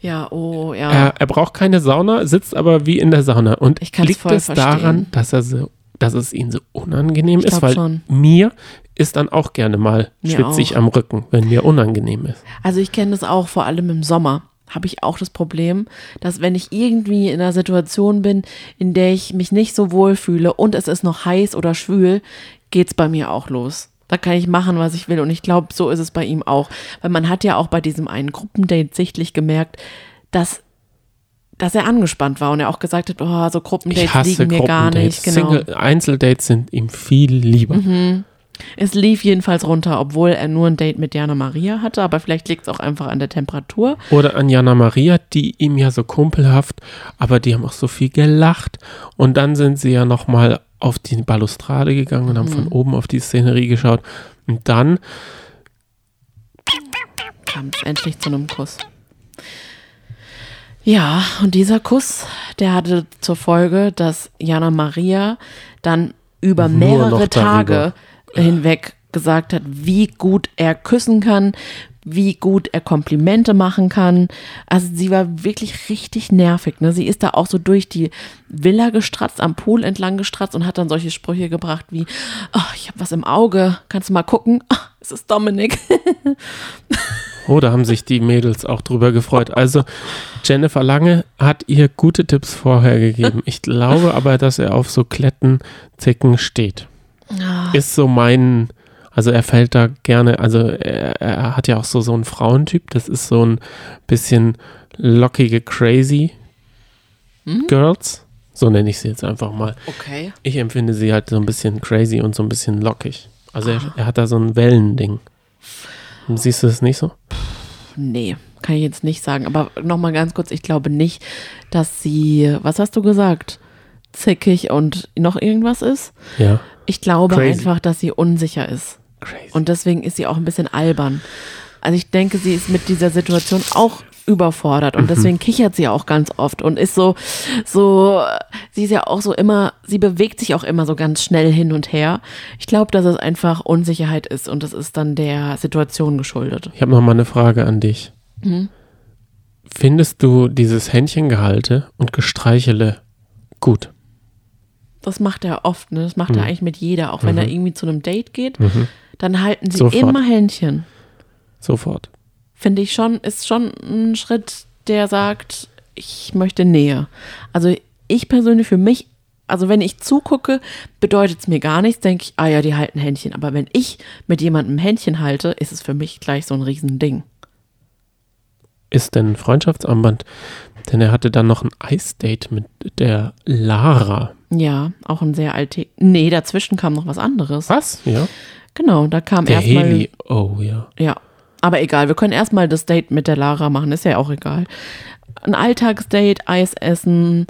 Ja, oh, ja. er, er braucht keine Sauna, sitzt aber wie in der Sauna. Und Ich liegt es daran, verstehen. dass er so, dass es ihm so unangenehm Ich ist, weil schon. mir ist dann auch gerne mal Mir schwitzig auch. am Rücken, wenn mir unangenehm ist. Also ich kenne das auch, vor allem im Sommer habe ich auch das Problem, dass wenn ich irgendwie in einer Situation bin, in der ich mich nicht so wohl fühle und es ist noch heiß oder schwül, geht's bei mir auch los. Da kann ich machen, was ich will. Und ich glaube, so ist es bei ihm auch. Weil man hat ja auch bei diesem einen Gruppendate sichtlich gemerkt, dass, dass er angespannt war und er auch gesagt hat, oh, so Gruppendates liegen mir gar nicht. Genau. Single Einzeldates sind ihm viel lieber. Es lief jedenfalls runter, obwohl er nur ein Date mit Jana Maria hatte, aber vielleicht liegt es auch einfach an der Temperatur. Oder an Jana Maria, die ihm ja so kumpelhaft, aber die haben auch so viel gelacht. Und dann sind sie ja nochmal auf die Balustrade gegangen und haben Mhm. von oben auf die Szenerie geschaut. Und dann, kam es endlich zu einem Kuss. Ja, und dieser Kuss, der hatte zur Folge, dass Jana Maria dann über mehrere Tage hinweg gesagt hat, wie gut er küssen kann, wie gut er Komplimente machen kann. Also sie war wirklich richtig nervig. Ne? Sie ist da auch so durch die Villa gestratzt, am Pool entlang gestratzt und hat dann solche Sprüche gebracht wie, oh, ich habe was im Auge, kannst du mal gucken? Ah, es ist Dominik. oh, da haben sich die Mädels auch drüber gefreut. Also, Jennifer Lange hat ihr gute Tipps vorher gegeben. Ich glaube aber, dass er auf so Klettenzicken steht. Ist so mein, also er fällt da gerne, also er, er hat ja auch so, so einen Frauentyp, das ist so ein bisschen lockige, crazy Girls. So nenne ich sie jetzt einfach mal. Okay. Ich empfinde sie halt so ein bisschen crazy und so ein bisschen lockig. Also er, er hat da so ein Wellending. Siehst du das nicht so? Nee, kann ich jetzt nicht sagen. Aber nochmal ganz kurz, ich glaube nicht, dass sie, was hast du gesagt? zickig und noch irgendwas ist. Ja. Ich glaube Crazy. einfach, dass sie unsicher ist. Crazy. Und deswegen ist sie auch ein bisschen albern. Also ich denke, sie ist mit dieser Situation auch überfordert und deswegen kichert sie auch ganz oft und ist so, so, sie ist ja auch so immer, sie bewegt sich auch immer so ganz schnell hin und her. Ich glaube, dass es einfach Unsicherheit ist und das ist dann der Situation geschuldet. Ich habe noch mal eine Frage an dich. Mhm. Findest du dieses Händchengehalte und Gestreichele gut? Das macht er oft, ne? Das macht er eigentlich mit jeder, auch wenn er irgendwie zu einem Date geht, dann halten sie Sofort. immer Händchen. Sofort. finde ich schon, ist schon ein Schritt, der sagt, ich möchte Nähe. Also ich persönlich für mich, also wenn ich zugucke, bedeutet es mir gar nichts, denke ich, ah ja, die halten Händchen. Aber wenn ich mit jemandem Händchen halte, ist es für mich gleich so ein Riesending. Ist denn ein Freundschaftsarmband? Denn er hatte dann noch ein Eisdate mit der Lara. Ja, auch ein sehr alte. Nee, dazwischen kam noch was anderes. Was? Ja. Genau, da kam Der erstmal. Heli. Oh ja. Ja, aber egal, wir können erstmal das Date mit der Lara machen, ist ja auch egal. Ein Alltagsdate, Eis essen,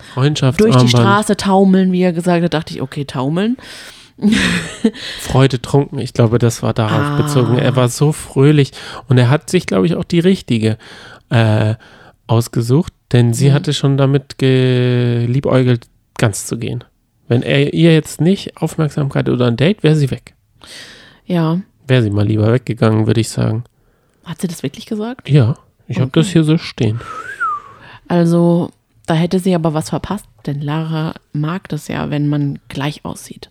durch die Straße taumeln, wie er gesagt hat, dachte ich, okay, taumeln. Freude trunken. Ich glaube, das war darauf Ah. bezogen. Er war so fröhlich und er hat sich, glaube ich, auch die richtige äh, ausgesucht, denn sie Mhm. hatte schon damit geliebäugelt, ganz zu gehen. Wenn er ihr jetzt nicht Aufmerksamkeit oder ein Date, wäre sie weg. Ja, Wäre sie mal lieber weggegangen, würde ich sagen. hat sie das wirklich gesagt? Ja, ich habe das hier so stehen. Also, da hätte sie aber was verpasst, denn Lara mag das ja, wenn man gleich aussieht.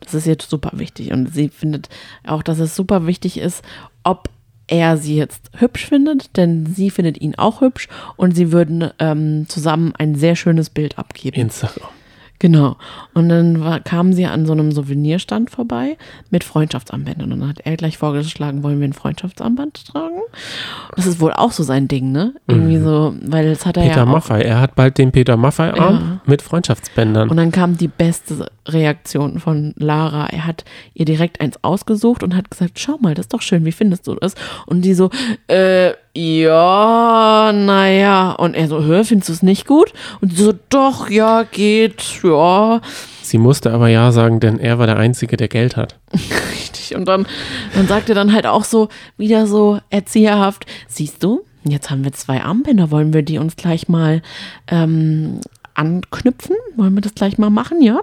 Das ist jetzt super wichtig und sie findet auch, dass es super wichtig ist, ob er sie jetzt hübsch findet, denn sie findet ihn auch hübsch und sie würden ähm, zusammen ein sehr schönes Bild abgeben. Instagram. Genau. Und dann war, kamen sie an so einem Souvenirstand vorbei mit Freundschaftsarmbändern. Und dann hat er gleich vorgeschlagen, wollen wir ein Freundschaftsarmband tragen? Das ist wohl auch so sein Ding, ne? Irgendwie so, weil das hat er Peter ja auch. Maffei. Er hat bald den Peter Maffei-Arm Ja. mit Freundschaftsbändern. Und dann kam die beste Reaktion von Lara. Er hat ihr direkt eins ausgesucht und hat gesagt, schau mal, das ist doch schön, wie findest du das? Und die so, äh, ja, naja. Und er so, hör, findest du es nicht gut? Und sie so, doch, ja, geht, ja. sie musste aber ja sagen, denn er war der Einzige, der Geld hat. Richtig. Und dann, dann sagt er dann halt auch so, wieder so erzieherhaft, siehst du, jetzt haben wir zwei Armbänder, wollen wir die uns gleich mal ähm, anknüpfen? Wollen wir das gleich mal machen, ja?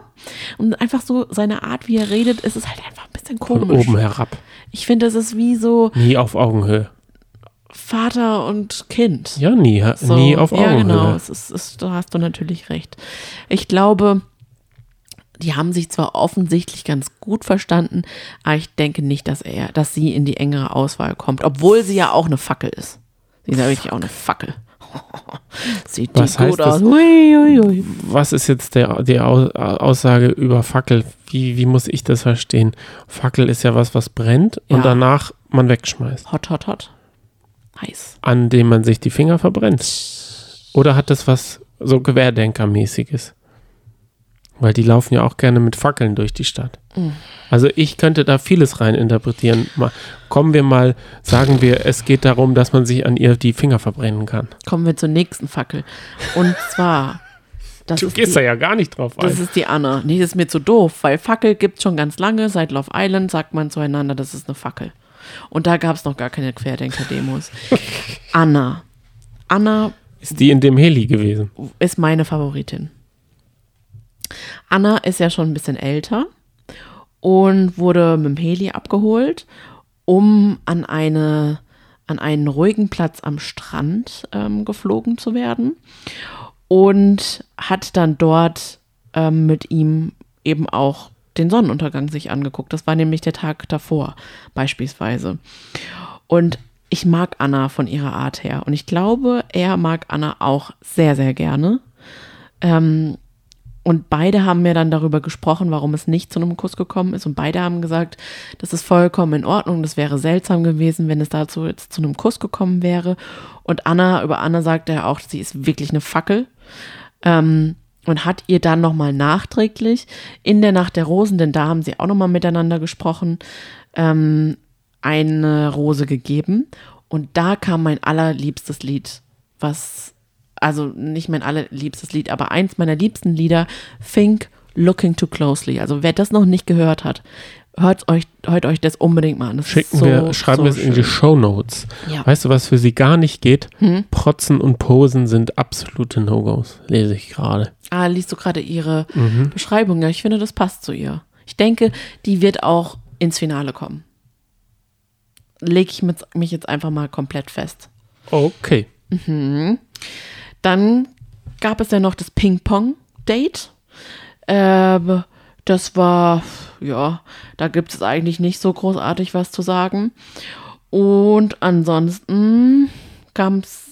Und einfach so seine Art, wie er redet, ist es halt einfach ein bisschen Von komisch. oben herab. Ich finde, es ist wie so Nie auf Augenhöhe. Vater und Kind. Ja, nie, So, nie auf Ja, Augenhöhe. genau. Es ist, es, da hast du natürlich recht. Ich glaube, die haben sich zwar offensichtlich ganz gut verstanden, aber ich denke nicht, dass er, dass sie in die engere Auswahl kommt, obwohl sie ja auch eine Fackel ist. Sie ist ja wirklich auch eine Fackel. Sieht die Was heißt gut das? aus. Hui, hui, hui. Was ist jetzt der, die Au- Aussage über Fackel? Wie, wie muss ich das verstehen? Fackel ist ja was, was brennt und Ja. danach man wegschmeißt, Hot, hot, hot. Heiß. an dem man sich die Finger verbrennt. Oder hat das was so Querdenkermäßiges? Weil die laufen ja auch gerne mit Fackeln durch die Stadt. Mhm. Also ich könnte da vieles rein interpretieren. Mal, kommen wir mal, sagen wir, es geht darum, dass man sich an ihr die Finger verbrennen kann. Kommen wir zur nächsten Fackel. Und zwar, das Du gehst die, da ja gar nicht drauf Das ein. ist die Anna. Nee, das ist mir zu doof, weil Fackel gibt schon ganz lange. Seit Love Island sagt man zueinander, das ist eine Fackel. Und da gab es noch gar keine Querdenker-Demos. Anna. Anna Ist die in dem Heli gewesen? ist meine Favoritin. Anna ist ja schon ein bisschen älter und wurde mit dem Heli abgeholt, um an, eine, an einen ruhigen Platz am Strand ähm, geflogen zu werden und hat dann dort ähm, mit ihm eben auch den Sonnenuntergang sich angeguckt. Das war nämlich der Tag davor beispielsweise. Und ich mag Anna von ihrer Art her. Und ich glaube, er mag Anna auch sehr, sehr gerne. Ähm, und beide haben mir dann darüber gesprochen, warum es nicht zu einem Kuss gekommen ist. Und beide haben gesagt, das ist vollkommen in Ordnung. Das wäre seltsam gewesen, wenn es dazu jetzt zu einem Kuss gekommen wäre. Und Anna, über Anna sagte er auch, sie ist wirklich eine Fackel. Ähm, und hat ihr dann nochmal nachträglich in der Nacht der Rosen, denn da haben sie auch nochmal miteinander gesprochen, ähm, eine Rose gegeben. Und da kam mein allerliebstes Lied, was also nicht mein allerliebstes Lied, aber eins meiner liebsten Lieder, Think Looking Too Closely. Also wer das noch nicht gehört hat, hört euch, hört euch das unbedingt mal an. Das Schicken so, wir, schreiben so wir es in die. Show Notes. Ja. Weißt du, was für sie gar nicht geht? Hm? Protzen und Posen sind absolute No-Gos, lese ich gerade. Ah, liest du gerade ihre Mhm. Beschreibung? Ja, ich finde, das passt zu ihr. Ich denke, die wird auch ins Finale kommen. Lege ich mit, mich jetzt einfach mal komplett fest. Okay. Dann gab es ja noch das Ping-Pong-Date. Ähm, das war, ja, da gibt es eigentlich nicht so großartig was zu sagen. Und ansonsten gab's,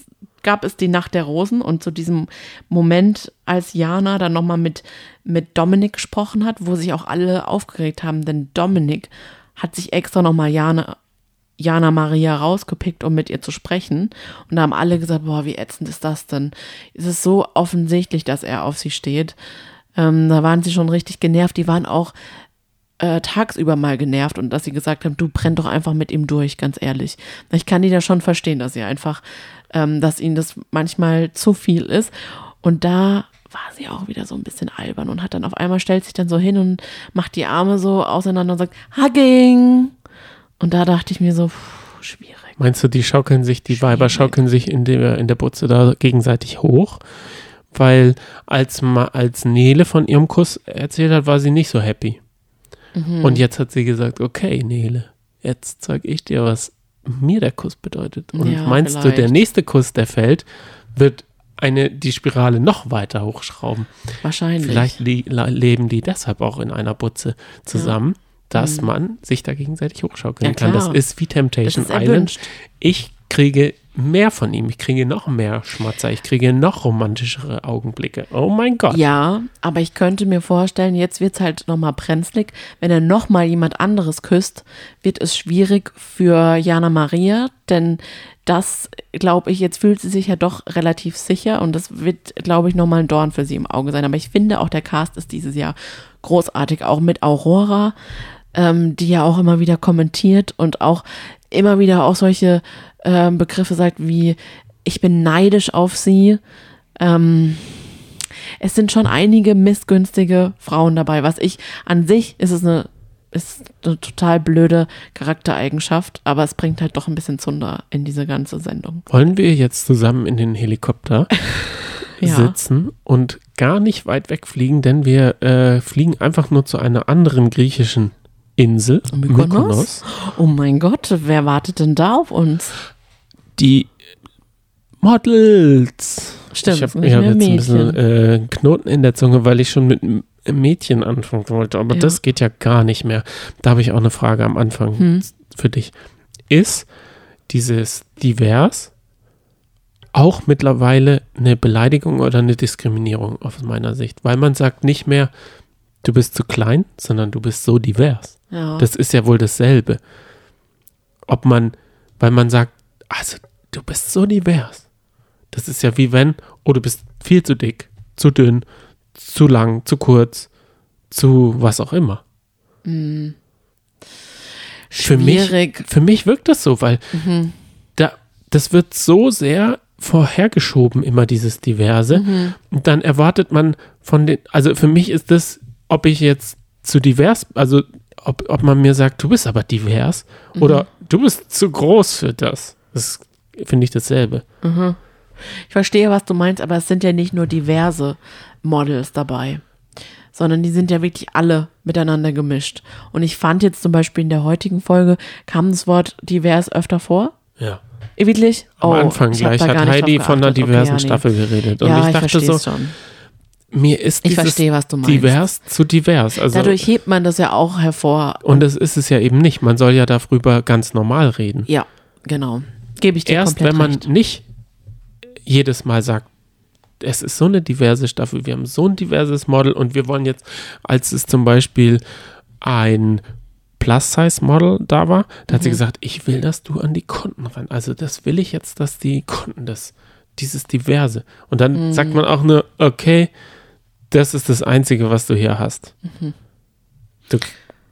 gab es die Nacht der Rosen und zu diesem Moment, als Jana dann nochmal mit, mit Dominik gesprochen hat, wo sich auch alle aufgeregt haben, denn Dominik hat sich extra nochmal Jana, Jana Maria rausgepickt, um mit ihr zu sprechen. Und da haben alle gesagt, boah, wie ätzend ist das denn? Es ist so offensichtlich, dass er auf sie steht. Ähm, da waren sie schon richtig genervt. Die waren auch äh, tagsüber mal genervt und dass sie gesagt haben, du brenn doch einfach mit ihm durch, ganz ehrlich. Ich kann die da schon verstehen, dass sie einfach, ähm, dass ihnen das manchmal zu viel ist. Und da war sie auch wieder so ein bisschen albern und hat dann auf einmal stellt sich dann so hin und macht die Arme so auseinander und sagt, Hugging. Und da dachte ich mir so, pff, schwierig. Meinst du, die schaukeln sich, die Weiber Schwierig. schaukeln sich in der, in der Butze da gegenseitig hoch? Weil als, als Nele von ihrem Kuss erzählt hat, war sie nicht so happy. Mhm. Und jetzt hat sie gesagt, okay, Nele, jetzt zeig ich dir, was mir der Kuss bedeutet. Und Ja, meinst du, der vielleicht. nächste Kuss, der fällt, wird eine, die Spirale noch weiter hochschrauben? Wahrscheinlich. Vielleicht li- leben die deshalb auch in einer Butze zusammen, dass man sich da gegenseitig hochschaukeln Mhm. Ja, kann. Das ist wie Temptation ist Island. Ich kriege mehr von ihm. Ich kriege noch mehr Schmatzer. Ich kriege noch romantischere Augenblicke. Oh mein Gott. Ja, aber ich könnte mir vorstellen, jetzt wird es halt nochmal brenzlig. Wenn er nochmal jemand anderes küsst, wird es schwierig für Jana Maria, denn das, glaube ich, jetzt fühlt sie sich ja doch relativ sicher und das wird, glaube ich, nochmal ein Dorn für sie im Auge sein. Aber ich finde auch, der Cast ist dieses Jahr großartig, auch mit Aurora, ähm, die ja auch immer wieder kommentiert und auch immer wieder auch solche ähm, Begriffe sagt wie, ich bin neidisch auf sie. Ähm, es sind schon einige missgünstige Frauen dabei. Was ich an sich ist es eine ist eine total blöde Charaktereigenschaft, aber es bringt halt doch ein bisschen Zunder in diese ganze Sendung. Wollen wir jetzt zusammen in den Helikopter Ja. sitzen und gar nicht weit wegfliegen, denn wir äh, fliegen einfach nur zu einer anderen griechischen Insel, Mykonos? Oh mein Gott, wer wartet denn da auf uns? Die Models. Stimmt, ich habe hab jetzt ein bisschen äh, Knoten in der Zunge, weil ich schon mit Mädchen anfangen wollte, aber Ja. das geht ja gar nicht mehr. Da habe ich auch eine Frage am Anfang Hm. für dich. Ist dieses divers auch mittlerweile eine Beleidigung oder eine Diskriminierung aus meiner Sicht? Weil man sagt nicht mehr, du bist zu klein, sondern du bist so divers. Ja. Das ist ja wohl dasselbe. Ob man, weil man sagt, also du bist so divers. Das ist ja wie wenn, oh, du bist viel zu dick, zu dünn, zu lang, zu kurz, zu was auch immer. Für mich, Schwierig. für mich wirkt das so, weil Mhm. da, das wird so sehr vorhergeschoben, immer dieses Diverse. Mhm. Und dann erwartet man von den, also für mich ist das, ob ich jetzt zu divers, also ob, ob man mir sagt, du bist aber divers Mhm. oder du bist zu groß für das. Das finde ich dasselbe. Ich verstehe, was du meinst, aber es sind ja nicht nur diverse Models dabei, sondern die sind ja wirklich alle miteinander gemischt. Und ich fand jetzt zum Beispiel in der heutigen Folge kam das Wort divers öfter vor. Ja. Wirklich? Am Oh, Anfang ich hab gleich hat Heidi von einer geachtet. Okay, diversen ja, nee. Staffel geredet. Und ja, ich ich, dachte verstehe so, schon. Mir ist Ich verstehe, was du meinst. divers zu divers. Also, Dadurch hebt man das ja auch hervor. und das ist es ja eben nicht. Man soll ja darüber ganz normal reden. Ja, genau. Gebe ich dir Erst wenn man recht. nicht jedes Mal sagt, es ist so eine diverse Staffel, wir haben so ein diverses Model und wir wollen jetzt, als es zum Beispiel ein Plus-Size-Model da war, da hat Mhm. sie gesagt, ich will, dass du an die Kunden ran. Also das will ich jetzt, dass die Kunden das, dieses Diverse. Und dann Mhm. sagt man auch nur, okay, das ist das Einzige, was du hier hast. Mhm. Du,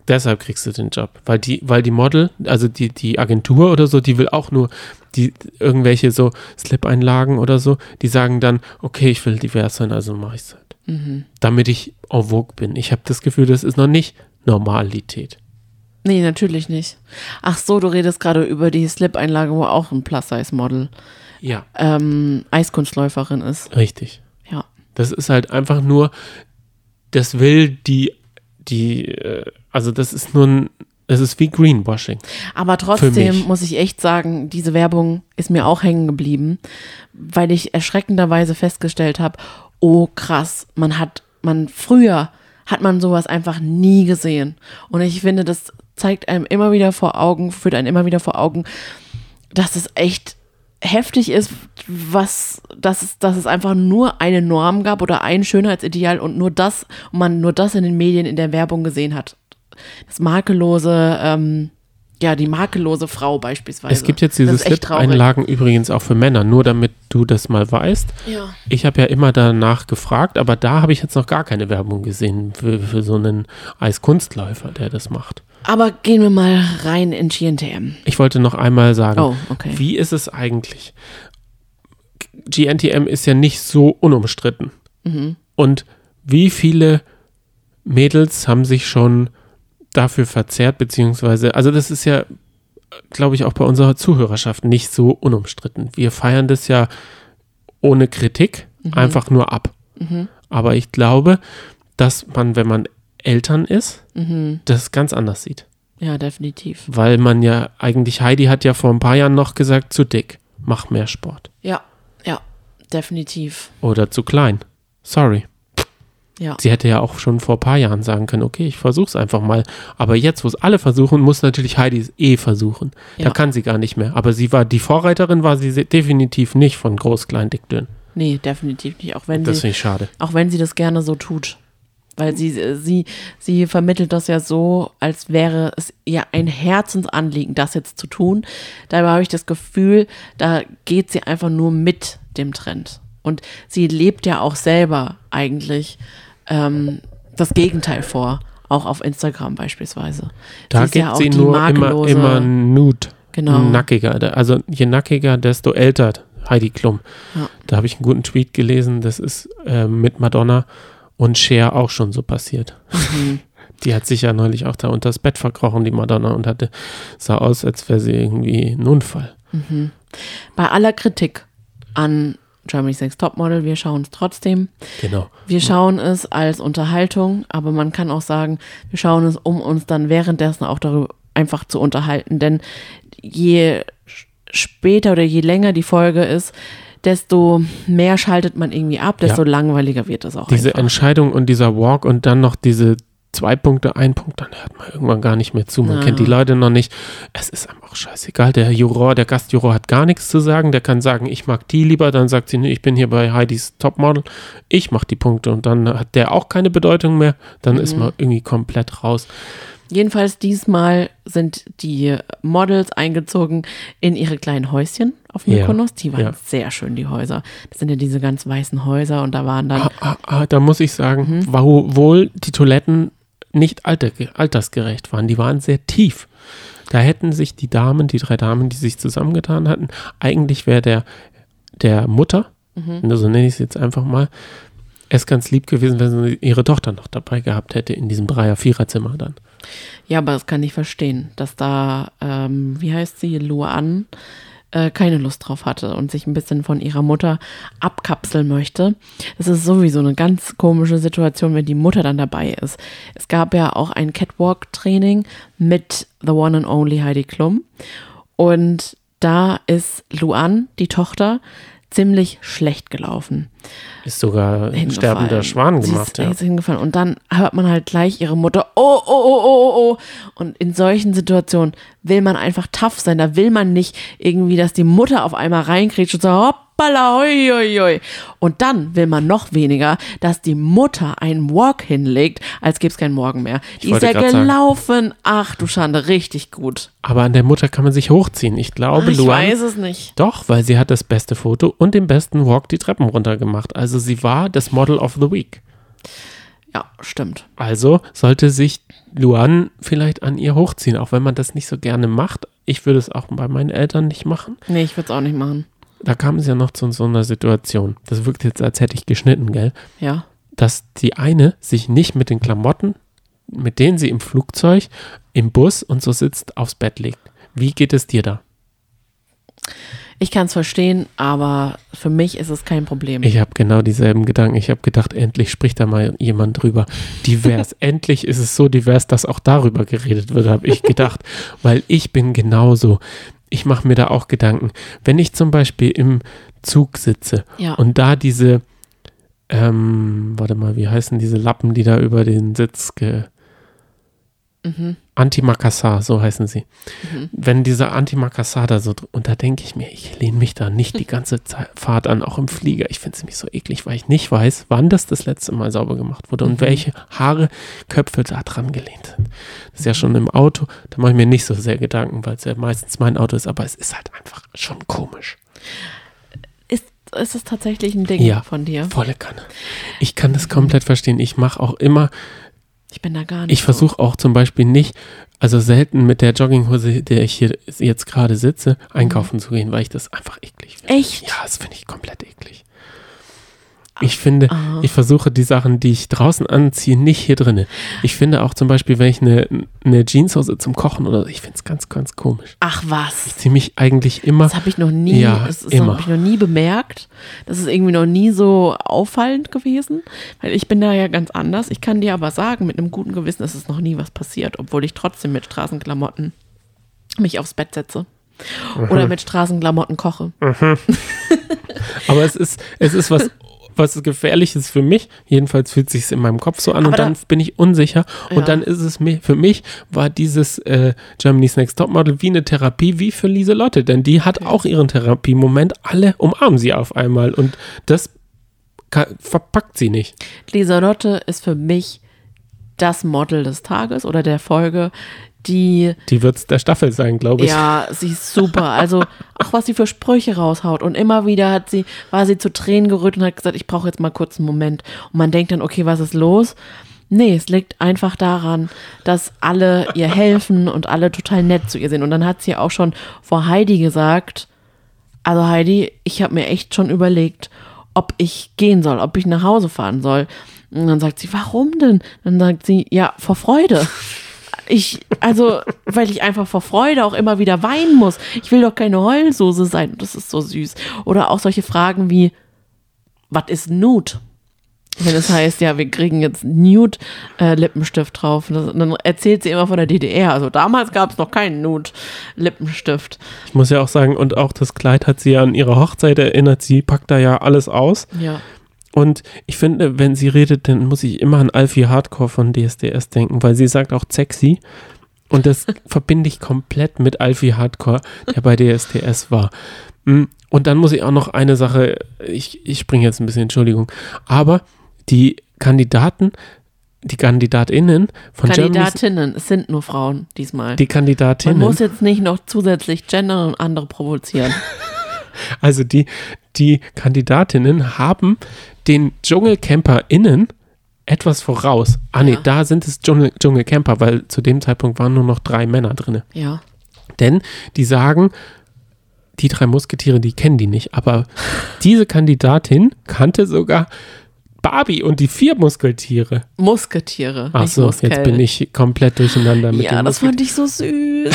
Deshalb kriegst du den Job. Weil die, weil die Model, also die, die Agentur oder so, die will auch nur die irgendwelche so Slip-Einlagen oder so, die sagen dann, okay, ich will divers sein, also mache ich es halt. Mhm. Damit ich en vogue bin. Ich habe das Gefühl, das ist noch nicht Normalität. Nee, natürlich nicht. Ach so, du redest gerade über die Slip-Einlage, wo auch ein Plus-Size-Model Ja, ähm, Eiskunstläuferin ist. richtig. Das ist halt einfach nur, das will die, die, äh, also das ist nur ein, das ist wie Greenwashing. Aber trotzdem muss ich echt sagen, diese Werbung ist mir auch hängen geblieben, weil ich erschreckenderweise festgestellt habe, oh krass, man hat, man früher hat man sowas einfach nie gesehen. Und ich finde, das zeigt einem immer wieder vor Augen, führt einen immer wieder vor Augen, dass es echt heftig ist, was, dass es, dass es einfach nur eine Norm gab oder ein Schönheitsideal und nur das, und man nur das in den Medien, in der Werbung gesehen hat. Das makellose, ähm, ja, die makellose Frau beispielsweise. Es gibt jetzt diese. Slip-Einlagen übrigens auch für Männer, nur damit du das mal weißt. Ja. Ich habe ja immer danach gefragt, aber da habe ich jetzt noch gar keine Werbung gesehen für, für so einen Eiskunstläufer, der das macht. Aber gehen wir mal rein in GNTM. Ich wollte noch einmal sagen, Oh, okay. wie ist es eigentlich? GNTM ist ja nicht so unumstritten. Mhm. Und wie viele Mädels haben sich schon dafür verzehrt, beziehungsweise, also das ist ja, glaube ich, auch bei unserer Zuhörerschaft nicht so unumstritten. Wir feiern das ja ohne Kritik, Mhm. einfach nur ab. Aber ich glaube, dass man, wenn man Eltern ist, Mhm. das ganz anders sieht. Ja, definitiv. Weil man ja eigentlich, Heidi hat ja vor ein paar Jahren noch gesagt, zu dick, mach mehr Sport. Ja, ja, definitiv. Oder zu klein. Sorry. Ja. Sie hätte ja auch schon vor ein paar Jahren sagen können, okay, ich versuch's einfach mal. Aber jetzt, wo es alle versuchen, muss natürlich Heidi es eh versuchen. Ja. Da kann sie gar nicht mehr. Aber sie war, die Vorreiterin war sie definitiv nicht von groß, klein, dick, dünn. Nee, definitiv nicht. Auch wenn Das sie, finde ich schade. auch wenn sie das gerne so tut. Weil sie, sie, sie vermittelt das ja so, als wäre es ihr ein Herzensanliegen, das jetzt zu tun. Dabei habe ich das Gefühl, da geht sie einfach nur mit dem Trend. Und sie lebt ja auch selber eigentlich ähm, das Gegenteil vor, auch auf Instagram beispielsweise. Da ist geht ja auch sie die nur immer, immer nude. Genau. Nackiger. Also je nackiger, desto älter Heidi Klum. Ja. Da habe ich einen guten Tweet gelesen, das ist äh, mit Madonna und Cher auch schon so passiert. Mhm. Die hat sich ja neulich auch da unter das Bett verkrochen, die Madonna, und hatte, sah aus, als wäre sie irgendwie ein Unfall. Bei aller Kritik an Germany's Next Topmodel, wir schauen es trotzdem. Genau. Wir schauen es als Unterhaltung, aber man kann auch sagen, wir schauen es, um uns dann währenddessen auch darüber einfach zu unterhalten. Denn je später oder je länger die Folge ist, desto mehr schaltet man irgendwie ab, desto Ja. langweiliger wird es auch Diese einfach. Entscheidung und dieser Walk und dann noch diese zwei Punkte, ein Punkt, dann hört man irgendwann gar nicht mehr zu. Man Ja. kennt die Leute noch nicht. Es ist einem auch scheißegal. Der Juror, der Gastjuror hat gar nichts zu sagen. Der kann sagen, ich mag die lieber. Dann sagt sie, nee, ich bin hier bei Heidis Topmodel. Ich mach die Punkte. Und dann hat der auch keine Bedeutung mehr. Dann Mhm. ist man irgendwie komplett raus. Jedenfalls diesmal sind die Models eingezogen in ihre kleinen Häuschen auf Ja, Mykonos. Die waren ja. sehr schön, die Häuser. Das sind ja diese ganz weißen Häuser und da waren dann Ah, ah, ah, da muss ich sagen, Mhm. wo- wohl die Toiletten nicht alter, altersgerecht waren. Die waren sehr tief. Da hätten sich die Damen, die drei Damen, die sich zusammengetan hatten, eigentlich wäre der, der Mutter, Mhm. so nenne ich es jetzt einfach mal, es ganz lieb gewesen, wenn sie ihre Tochter noch dabei gehabt hätte in diesem Dreier-Vierer-Zimmer dann. Ja, aber das kann ich verstehen, dass da, ähm, wie heißt sie, Luan, äh, keine Lust drauf hatte und sich ein bisschen von ihrer Mutter abkapseln möchte. Das ist sowieso eine ganz komische Situation, wenn die Mutter dann dabei ist. Es gab ja auch ein Catwalk-Training mit The One and Only Heidi Klum und da ist Luan, die Tochter, ziemlich schlecht gelaufen Ist sogar ein sterbender Schwan Sie gemacht, ist, ja. ist hingefallen. Und dann hört man halt gleich ihre Mutter, oh, oh, oh, oh, oh, oh. Und in solchen Situationen will man einfach tough sein. Da will man nicht irgendwie, dass die Mutter auf einmal reinkriegt und sagt, hoppala, hoi, hoi, hoi. Und dann will man noch weniger, dass die Mutter einen Walk hinlegt, als gäbe es keinen Morgen mehr. Die ist ja grad sagen. gelaufen. Ach du Schande, richtig gut. Aber an der Mutter kann man sich hochziehen. Ich glaube, ich Luan weiß es nicht. Doch, weil sie hat das beste Foto und den besten Walk die Treppen runter gemacht. Also sie war das Model of the Week. Ja, stimmt. Also sollte sich Luan vielleicht an ihr hochziehen, auch wenn man das nicht so gerne macht. Ich würde es auch bei meinen Eltern nicht machen. Nee, ich würde es auch nicht machen. Da kam es ja noch zu so einer Situation. Das wirkt jetzt, als hätte ich geschnitten, gell? Ja. Dass die eine sich nicht mit den Klamotten, mit denen sie im Flugzeug, im Bus und so sitzt, aufs Bett legt. Wie geht es dir da? Ich kann es verstehen, aber für mich ist es kein Problem. Ich habe genau dieselben Gedanken. Ich habe gedacht, endlich spricht da mal jemand drüber. Divers. endlich ist es so divers, dass auch darüber geredet wird, habe ich gedacht. Weil ich bin genauso. Ich mache mir da auch Gedanken. Wenn ich zum Beispiel im Zug sitze Ja. und da diese, ähm, warte mal, wie heißen diese Lappen, die da über den Sitz ge. Mhm. Antimacassar, so heißen sie. Wenn dieser Antimacassar da so, und da denke ich mir, ich lehne mich da nicht die ganze Zeit, Fahrt an, auch im Flieger. Ich finde es nämlich so eklig, weil ich nicht weiß, wann das das letzte Mal sauber gemacht wurde und welche Haare, Köpfe da dran gelehnt sind. Das ist ja schon im Auto, da mache ich mir nicht so sehr Gedanken, weil es ja meistens mein Auto ist, aber es ist halt einfach schon komisch. Ist, ist es tatsächlich ein Ding Ja. von dir? Volle Kanne. Ich kann das komplett verstehen. Ich mache auch immer, Ich bin da gar nicht. Ich versuche auch zum Beispiel nicht, also selten mit der Jogginghose, der ich hier jetzt gerade sitze, einkaufen zu gehen, weil ich das einfach eklig finde. Echt? Ja, das finde ich komplett eklig. Ich finde, Ah. ich versuche die Sachen, die ich draußen anziehe, nicht hier drinnen. Ich finde auch zum Beispiel, wenn ich eine, eine Jeanshose zum Kochen oder so, ich finde es ganz, ganz komisch. Ach was. Ich ziehe mich eigentlich immer, Das habe ich noch nie, Ja, das immer. habe ich noch nie bemerkt. Das ist irgendwie noch nie so auffallend gewesen, weil ich bin da ja ganz anders. Ich kann dir aber sagen, mit einem guten Gewissen ist es noch nie was passiert, obwohl ich trotzdem mit Straßenklamotten mich aufs Bett setze Mhm. oder mit Straßenklamotten koche. aber es ist, es ist was, was gefährliches für mich. Jedenfalls fühlt sich in meinem Kopf so an Aber und dann da- bin ich unsicher. Ja. Und dann ist es mir, für mich war dieses äh, Germany's Next Topmodel wie eine Therapie wie für Lieselotte, denn die hat auch ihren Therapiemoment. Alle umarmen sie auf einmal und das ka- verpackt sie nicht. Lieselotte ist für mich das Model des Tages oder der Folge, die Die wird es der Staffel sein, glaube ich. Ja, sie ist super. Also auch was sie für Sprüche raushaut. Und immer wieder hat sie, war sie zu Tränen gerührt und hat gesagt, ich brauche jetzt mal kurz einen Moment. Und man denkt dann, okay, was ist los? Nee, es liegt einfach daran, dass alle ihr helfen und alle total nett zu ihr sind. Und dann hat sie auch schon vor Heidi gesagt, also Heidi, ich habe mir echt schon überlegt, ob ich gehen soll, ob ich nach Hause fahren soll. Und dann sagt sie, warum denn? Dann sagt sie, ja, vor Freude. Ich, also, weil ich einfach vor Freude auch immer wieder weinen muss. Ich will doch keine Heulsoße sein. Das ist so süß. Oder auch solche Fragen wie, was ist Nude? Wenn es heißt, ja, wir kriegen jetzt Nude-Lippenstift drauf. Das, dann erzählt sie immer von der DDR. Also damals gab es noch keinen Nude-Lippenstift. Ich muss ja auch sagen, und auch das Kleid hat sie an ihre Hochzeit erinnert. Sie packt da ja alles aus. Ja. Und ich finde, wenn sie redet, dann muss ich immer an Alfie Hardcore von DSDS denken, weil sie sagt auch sexy. Und das verbinde ich komplett mit Alfie Hardcore, der bei DSDS war. Mm, Und dann muss ich auch noch eine Sache, ich, ich springe jetzt ein bisschen, Entschuldigung, aber die Kandidaten, die KandidatInnen von Germany's, Kandidatinnen, es sind nur Frauen diesmal. die Man Kandidatinnen, muss jetzt nicht noch zusätzlich gendern und andere provozieren. also die, die Kandidatinnen haben den DschungelcamperInnen etwas voraus. Ah nee, Ja. da sind es Dschungel, Dschungelcamper, weil zu dem Zeitpunkt waren nur noch drei Männer drin. Ja. Denn die sagen, die drei Musketiere, die kennen die nicht. Aber diese Kandidatin kannte sogar Barbie und die vier Muskeltiere. Musketiere. Ach so, Muskel. jetzt bin ich komplett durcheinander mit Ja, das fand ich so süß.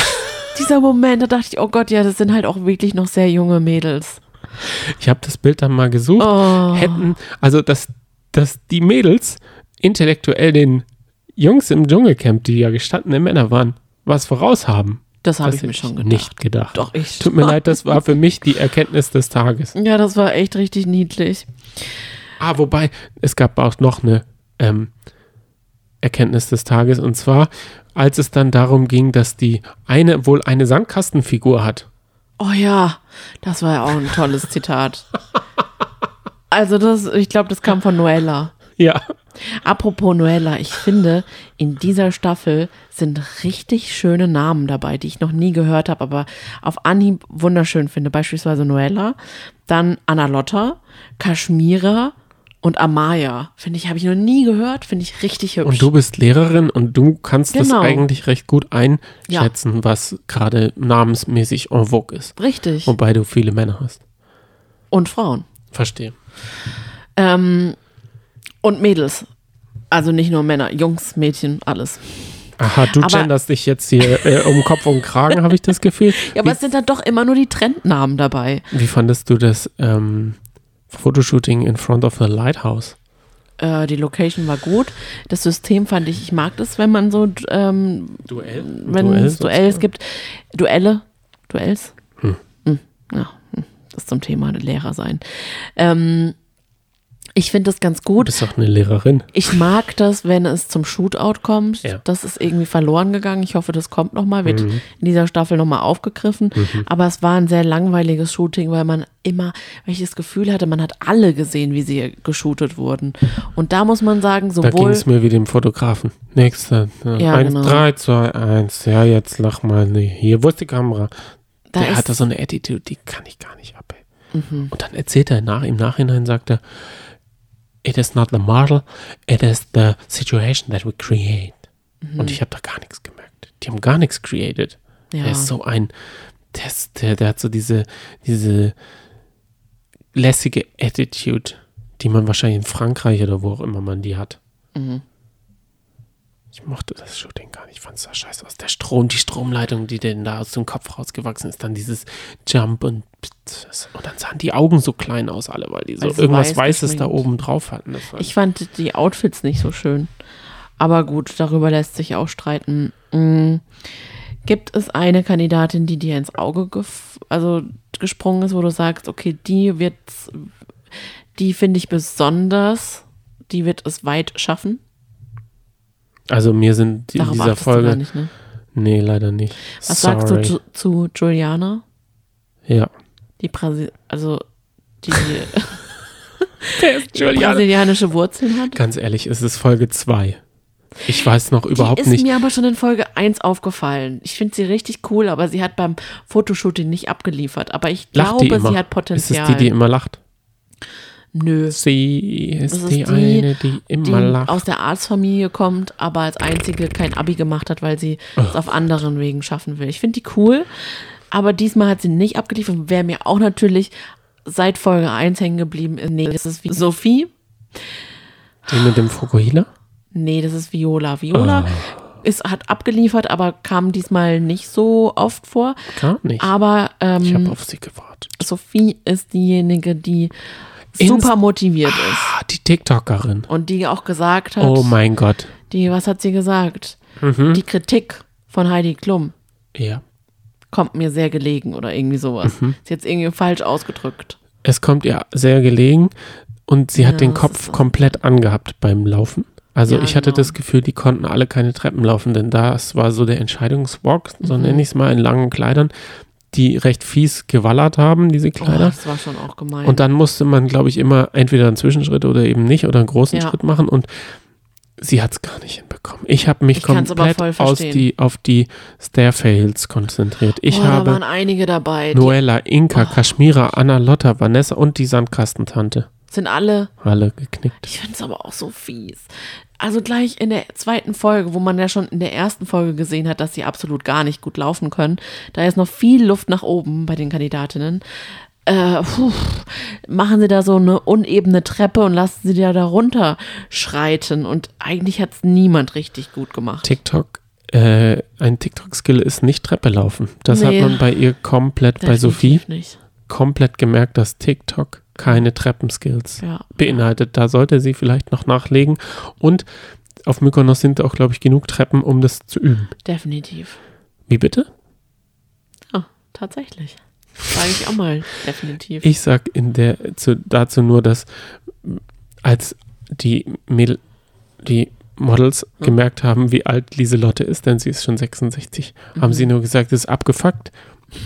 Dieser Moment, da dachte ich, oh Gott, ja, das sind halt auch wirklich noch sehr junge Mädels. Ich habe das Bild dann mal gesucht. Oh. Hätten, also dass, dass die Mädels intellektuell den Jungs im Dschungelcamp, die ja gestandene Männer waren, was voraus haben. Das habe ich mir schon gedacht. nicht gedacht. Doch, ich Tut mir leid, das war für mich die Erkenntnis des Tages. Ja, das war echt richtig niedlich. Ah, wobei, es gab auch noch eine ähm, Erkenntnis des Tages und zwar, als es dann darum ging, dass die eine wohl eine Sandkastenfigur hat. Oh ja, das war ja auch ein tolles Zitat. Also das, ich glaube, das kam von Noella. Ja, Apropos Noella, ich finde, in dieser Staffel sind richtig schöne Namen dabei, die ich noch nie gehört habe, aber auf Anhieb wunderschön finde. Beispielsweise Noella, dann Anna Lotta, Kashmira Und Amaya, finde ich, habe ich noch nie gehört, finde ich richtig hübsch. Und du bist Lehrerin und du kannst das Genau. eigentlich recht gut einschätzen, was gerade namensmäßig en vogue ist. richtig. Wobei du viele Männer hast. Und Frauen. Verstehe. Ähm, und Mädels. Also nicht nur Männer, Jungs, Mädchen, alles. Aha, du Aber- genderst dich jetzt hier äh, um Kopf und Kragen, habe ich das Gefühl. Ja, aber es sind dann doch immer nur die Trendnamen dabei. Wie fandest du das ähm, Fotoshooting in front of the lighthouse? Äh, die Location war gut. Das System fand ich, ich mag das, wenn man so, ähm, Duell? wenn es Duells gibt. Duelle? Duells? Hm. Hm, Ja, hm, das zum Thema Lehrer sein. Ähm, ich finde das ganz Du gut. bist doch eine Lehrerin. Ich mag das, wenn es zum Shootout kommt. Ja. Das ist irgendwie verloren gegangen. Ich hoffe, das kommt nochmal, wird Mhm. in dieser Staffel nochmal aufgegriffen. Aber es war ein sehr langweiliges Shooting, weil man immer, weil ich das Gefühl hatte, man hat alle gesehen, wie sie geshootet wurden. Und da muss man sagen, Da ging sowohl es mir wie dem Fotografen. Nächster. Ja, eins, genau. drei, zwei, eins. Ja, jetzt lach mal. Nee, hier, wo ist die Kamera? da Der ist, hat da so eine Attitude, die kann ich gar nicht ab. ey. Und dann erzählt er nach, im Nachhinein, sagt er, it is not the model, it is the situation that we create. Und ich habe da gar nichts gemerkt. Die haben gar nichts created. Ja. Der ist so ein, der, ist, der, der hat so diese, diese lässige Attitude, die man wahrscheinlich in Frankreich oder wo auch immer man die hat. Mhm. Ich mochte das Shooting gar nicht. Ich fand es da scheiße aus. Der Strom, die Stromleitung, die denn da aus dem Kopf rausgewachsen ist, dann dieses Jump und und dann sahen die Augen so klein aus, alle, weil die so sie irgendwas weiß Weißes da geschminkt. oben drauf hatten. Ich fand die Outfits nicht so schön. Aber gut, darüber lässt sich auch streiten. Mm. Gibt es eine Kandidatin, die dir ins Auge also gesprungen ist, wo du sagst, okay, die wird, die finde ich besonders, die wird es weit schaffen? Also mir sind in dieser Folge. nicht, ne? Nee, leider nicht. Was Sorry. sagst du zu, zu Juliana? Ja. Die Brasi also die, ist die brasilianische Wurzeln hat? Ganz ehrlich, es ist Folge 2. Ich weiß noch überhaupt die ist nicht. mir aber schon in Folge 1 aufgefallen. Ich finde sie richtig cool, aber sie hat beim Fotoshooting nicht abgeliefert. Aber ich Lacht glaube, sie hat Ist Potenzial. es die, die immer lacht? Nö. Sie ist, ist die, die, eine, die Die immer lacht. aus der Arztfamilie kommt, aber als einzige kein Abi gemacht hat, weil sie es auf anderen Wegen schaffen will. Ich finde die cool, aber diesmal hat sie nicht abgeliefert. Wer mir auch natürlich seit Folge 1 hängen geblieben ist, nee, das ist wie Sophie. Die mit dem Fukuhila? Nee, das ist Viola. Viola Ah. ist, hat abgeliefert, aber kam diesmal nicht so oft vor. Gar nicht. Aber ich ähm, habe auf sie gewartet. Sophie ist diejenige, die super motiviert ist Ah, die TikTokerin. und die auch gesagt hat, Oh mein Gott. die, was hat sie gesagt? Mhm. Die Kritik von Heidi Klum Ja. kommt mir sehr gelegen oder irgendwie sowas. Mhm. Ist jetzt irgendwie falsch ausgedrückt. Es kommt ihr sehr gelegen und sie hat Ja, den Kopf ist so. komplett angehabt beim Laufen. Also Ja, ich hatte genau. das Gefühl, die konnten alle keine Treppen laufen, denn das war so der Entscheidungswalk, so Mhm. nenne ich es mal, in langen Kleidern, die recht fies gewallert haben, diese Oh, Kleider. das war schon auch gemein. Und dann musste man, glaube ich, immer entweder einen Zwischenschritt oder eben nicht oder einen großen Ja. Schritt machen und sie hat es gar nicht hinbekommen. Ich habe mich Ich komplett aus die, auf die Stairfails konzentriert. Ich oh, da habe waren einige dabei. Noella, Inka, Oh. Kashmira, Anna, Lotta, Vanessa und die Sandkastentante. Sind alle Alle geknickt. Ich finde es aber auch so fies. Also gleich in der zweiten Folge, wo man ja schon in der ersten Folge gesehen hat, dass sie absolut gar nicht gut laufen können. Da ist noch viel Luft nach oben bei den Kandidatinnen. Äh, puh, machen sie da so eine unebene Treppe und lassen sie da runter schreiten. Und eigentlich hat es niemand richtig gut gemacht. TikTok, äh, ein TikTok-Skill ist nicht Treppe laufen. Das Nee. hat man bei ihr komplett, bei Sophie, nicht. komplett gemerkt, dass TikTok keine Treppenskills Ja. beinhaltet. Da sollte sie vielleicht noch nachlegen. Und auf Mykonos sind auch, glaube ich, genug Treppen, um das zu üben. Definitiv. Wie bitte? Ah, tatsächlich. Sage ich auch mal. Definitiv. Ich sag in der, zu, dazu nur, dass als die Mädel, die Models Hm. gemerkt haben, wie alt Lieselotte ist, denn sie ist schon 66, haben Mhm. sie nur gesagt, es ist abgefuckt.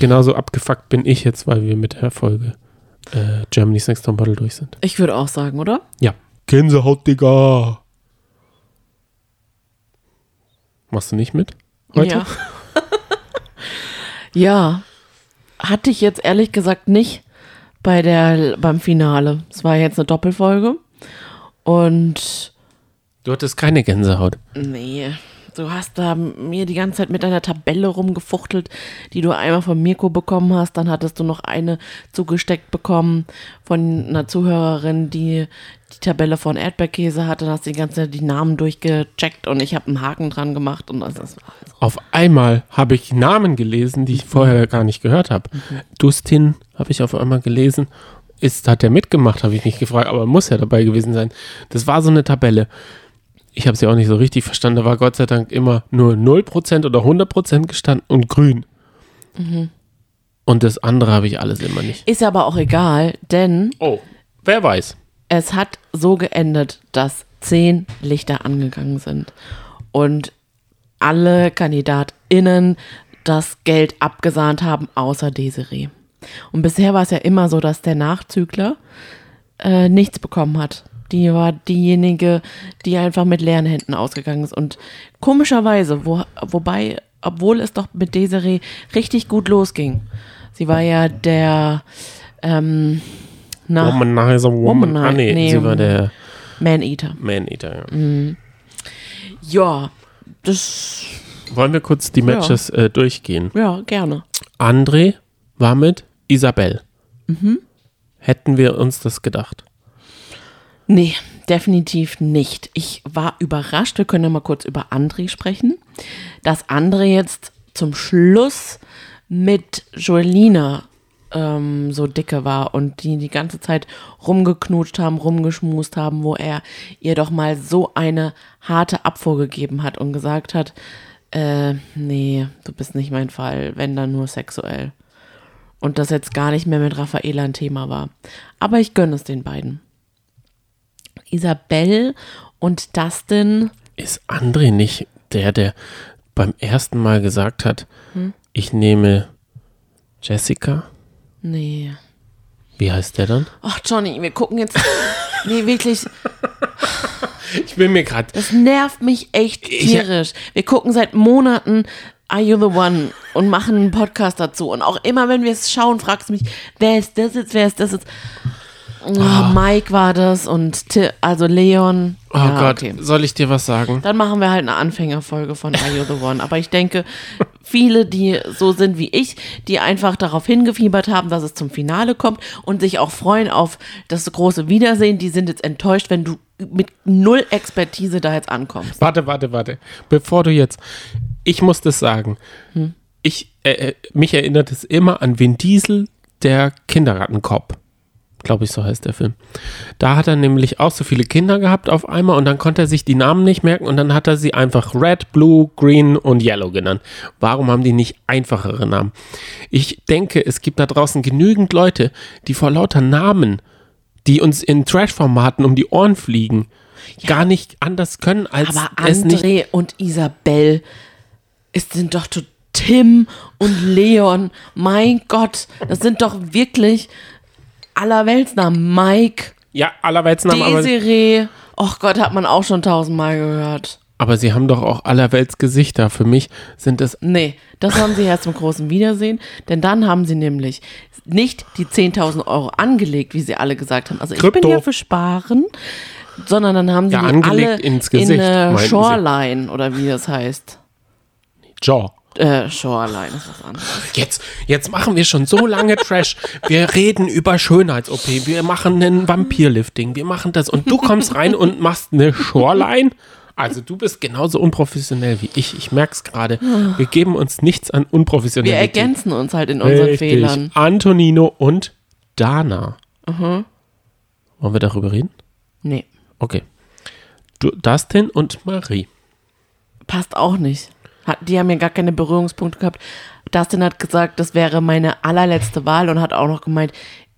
Genauso abgefuckt bin ich jetzt, weil wir mit der Folge äh, Germany's Next Top Model durch sind. Ich würde auch sagen, oder? Ja. Gänsehaut, Digga. Machst du nicht mit? Heute? Ja. ja. Hatte ich jetzt ehrlich gesagt nicht bei der, beim Finale. Es war jetzt eine Doppelfolge. Und Du hattest keine Gänsehaut. nee, du hast da mir die ganze Zeit mit deiner Tabelle rumgefuchtelt, die du einmal von Mirko bekommen hast. Dann hattest du noch eine zugesteckt bekommen von einer Zuhörerin, die die Tabelle von Erdbeerkäse hatte. Dann hast du die ganze Zeit die Namen durchgecheckt und ich habe einen Haken dran gemacht. Und das ist Auf einmal habe ich Namen gelesen, die ich vorher gar nicht gehört habe. Dustin habe ich auf einmal gelesen. Ist, hat der mitgemacht, habe ich nicht gefragt, aber muss ja dabei gewesen sein. Das war so eine Tabelle. Ich habe sie auch nicht so richtig verstanden. Da war Gott sei Dank immer nur 0% oder 100% gestanden und grün. Und das andere habe ich alles immer nicht. Ist aber auch egal, denn Oh, wer weiß. es hat so geendet, dass zehn Lichter angegangen sind und alle KandidatInnen das Geld abgesahnt haben, außer Desiree. Und bisher war es ja immer so, dass der Nachzügler äh, nichts bekommen hat. Die war diejenige, die einfach mit leeren Händen ausgegangen ist. Und komischerweise, wo, wobei, obwohl es doch mit Desiree richtig gut losging. Sie war ja der, ähm, na, Womanizer Woman. Womanizer, Ah, nee, nee, sie war der Man-Eater. Man-Eater. Ja. Mhm. Ja, das, Wollen wir kurz die Matches äh, durchgehen? ja, gerne. André war mit Isabel. Hätten wir uns das gedacht? Nee, definitiv nicht. Ich war überrascht, wir können ja mal kurz über André sprechen, dass André jetzt zum Schluss mit Joelina ähm, so dicke war und die die ganze Zeit rumgeknutscht haben, rumgeschmust haben, wo er ihr doch mal so eine harte Abfuhr gegeben hat und gesagt hat, äh, nee, du bist nicht mein Fall, wenn dann nur sexuell. Und das jetzt gar nicht mehr mit Raffaela ein Thema war. Aber ich gönne es den beiden. Isabel und Dustin, Ist André nicht der, der beim ersten Mal gesagt hat, ich nehme Jessica? nee. Wie heißt der dann? Ach, Johnny, wir gucken jetzt. Nee, wirklich, Ich bin mir gerade. das nervt mich echt tierisch. Wir gucken seit Monaten Are You the One und machen einen Podcast dazu. Und auch immer, wenn wir es schauen, fragst du mich, wer ist das jetzt, wer ist das jetzt? Oh, Mike war das und Ti- also Leon. Oh Ja, Gott, okay. soll ich dir was sagen? Dann machen wir halt eine Anfängerfolge von Are You the One. Aber ich denke, viele, die so sind wie ich, die einfach darauf hingefiebert haben, dass es zum Finale kommt und sich auch freuen auf das große Wiedersehen, die sind jetzt enttäuscht, wenn du mit null Expertise da jetzt ankommst. Warte, warte, warte. Bevor du jetzt. Ich muss das sagen. Ich, äh, äh, mich erinnert es immer an Vin Diesel, der Kinderrattenkopf. Glaube ich, so heißt der Film. Da hat er nämlich auch so viele Kinder gehabt auf einmal und dann konnte er sich die Namen nicht merken und dann hat er sie einfach Red, Blue, Green und Yellow genannt. Warum haben die nicht einfachere Namen? Ich denke, es gibt da draußen genügend Leute, die vor lauter Namen, die uns in Trash-Formaten um die Ohren fliegen, gar nicht anders können, als Aber André und Isabel es sind doch Tim und Leon. Mein Gott, das sind doch wirklich allerweltsnamen. Mike, Ja, allerweltsnamen, aber, Desiree. Och Gott, hat man auch schon tausendmal gehört. aber sie haben doch auch allerwelts Gesichter. Für mich sind es. Nee, das haben sie erst zum großen Wiedersehen, denn dann haben sie nämlich nicht die 10.000 Euro angelegt, wie sie alle gesagt haben. Also ich Krypto. bin ja für Sparen, sondern dann haben sie Ja, die angelegt alle ins in Gesicht, eine meinten sie. Shoreline oder wie das heißt. Jaw. Äh, Shoreline ist was anderes. Jetzt, jetzt machen wir schon so lange Trash. Wir reden über Schönheits-OP. Wir machen einen Vampirlifting. Wir machen das. Und du kommst rein und machst eine Shoreline. Also du bist genauso unprofessionell wie ich. Ich merk's gerade. Wir geben uns nichts an Wir Unprofessionalität. ergänzen uns halt in unseren Richtig. Fehlern. Antonino und Dana. Wollen wir darüber reden? Nee, Okay. Du, Dustin und Marie. passt auch nicht. Die haben ja gar keine Berührungspunkte gehabt. Dustin hat gesagt, das wäre meine allerletzte Wahl und hat auch noch gemeint,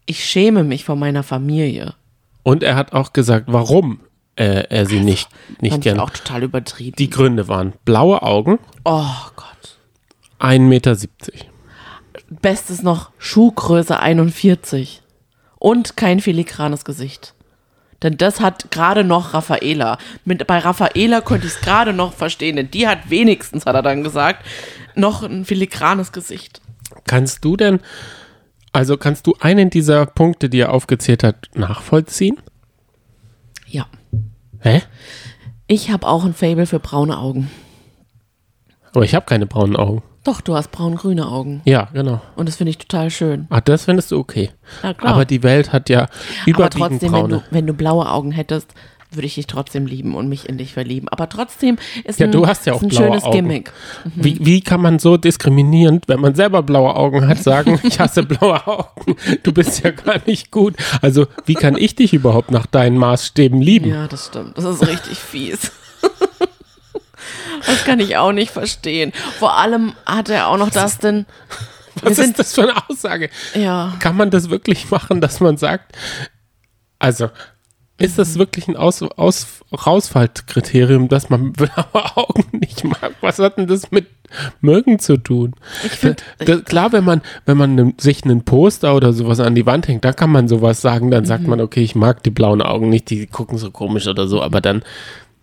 ich schäme mich vor meiner Familie. Und er hat auch gesagt, warum äh, er sie nicht, nicht ich gern. auch total übertrieben. Die Gründe waren blaue Augen, oh Gott. 1,70 Meter. Bestes noch Schuhgröße 41. Und kein filigranes Gesicht. Denn das hat gerade noch Raffaela. Mit, bei Raffaela konnte ich es gerade noch verstehen, denn die hat wenigstens, hat er dann gesagt, noch ein filigranes Gesicht. Kannst du denn, also kannst du einen dieser Punkte, die er aufgezählt hat, nachvollziehen? Ja. Hä? Ich habe auch ein Fable für braune Augen. Aber ich habe keine braunen Augen. Doch, du hast braun-grüne Augen. Ja, genau. Und das finde ich total schön. Ah, das findest du okay. Ja, klar. Aber die Welt hat ja Aber überwiegend trotzdem, wenn braune. du, wenn du blaue Augen hättest, würde ich dich trotzdem lieben und mich in dich verlieben. Aber trotzdem ist Ja, ein, du hast ja auch ein schönes Augen. Gimmick. Wie, wie kann man so diskriminierend, wenn man selber blaue Augen hat, sagen, ich hasse blaue Augen, du bist ja gar nicht gut. Also, wie kann ich dich überhaupt nach deinen Maßstäben lieben? Ja, das stimmt. Das ist richtig fies. Das kann ich auch nicht verstehen. Vor allem hat er auch noch das denn. Was ist das für eine Aussage? ja, Kann man das wirklich machen, dass man sagt, also, ist das wirklich ein Aus, Aus, Rausfallkriterium, dass man blaue Augen nicht mag? Was hat denn das mit mögen zu tun? ich finde, Das, klar, wenn man, wenn man sich einen Poster oder sowas an die Wand hängt, da kann man sowas sagen, dann Mhm. sagt man, okay, ich mag die blauen Augen nicht, die gucken so komisch oder so, aber dann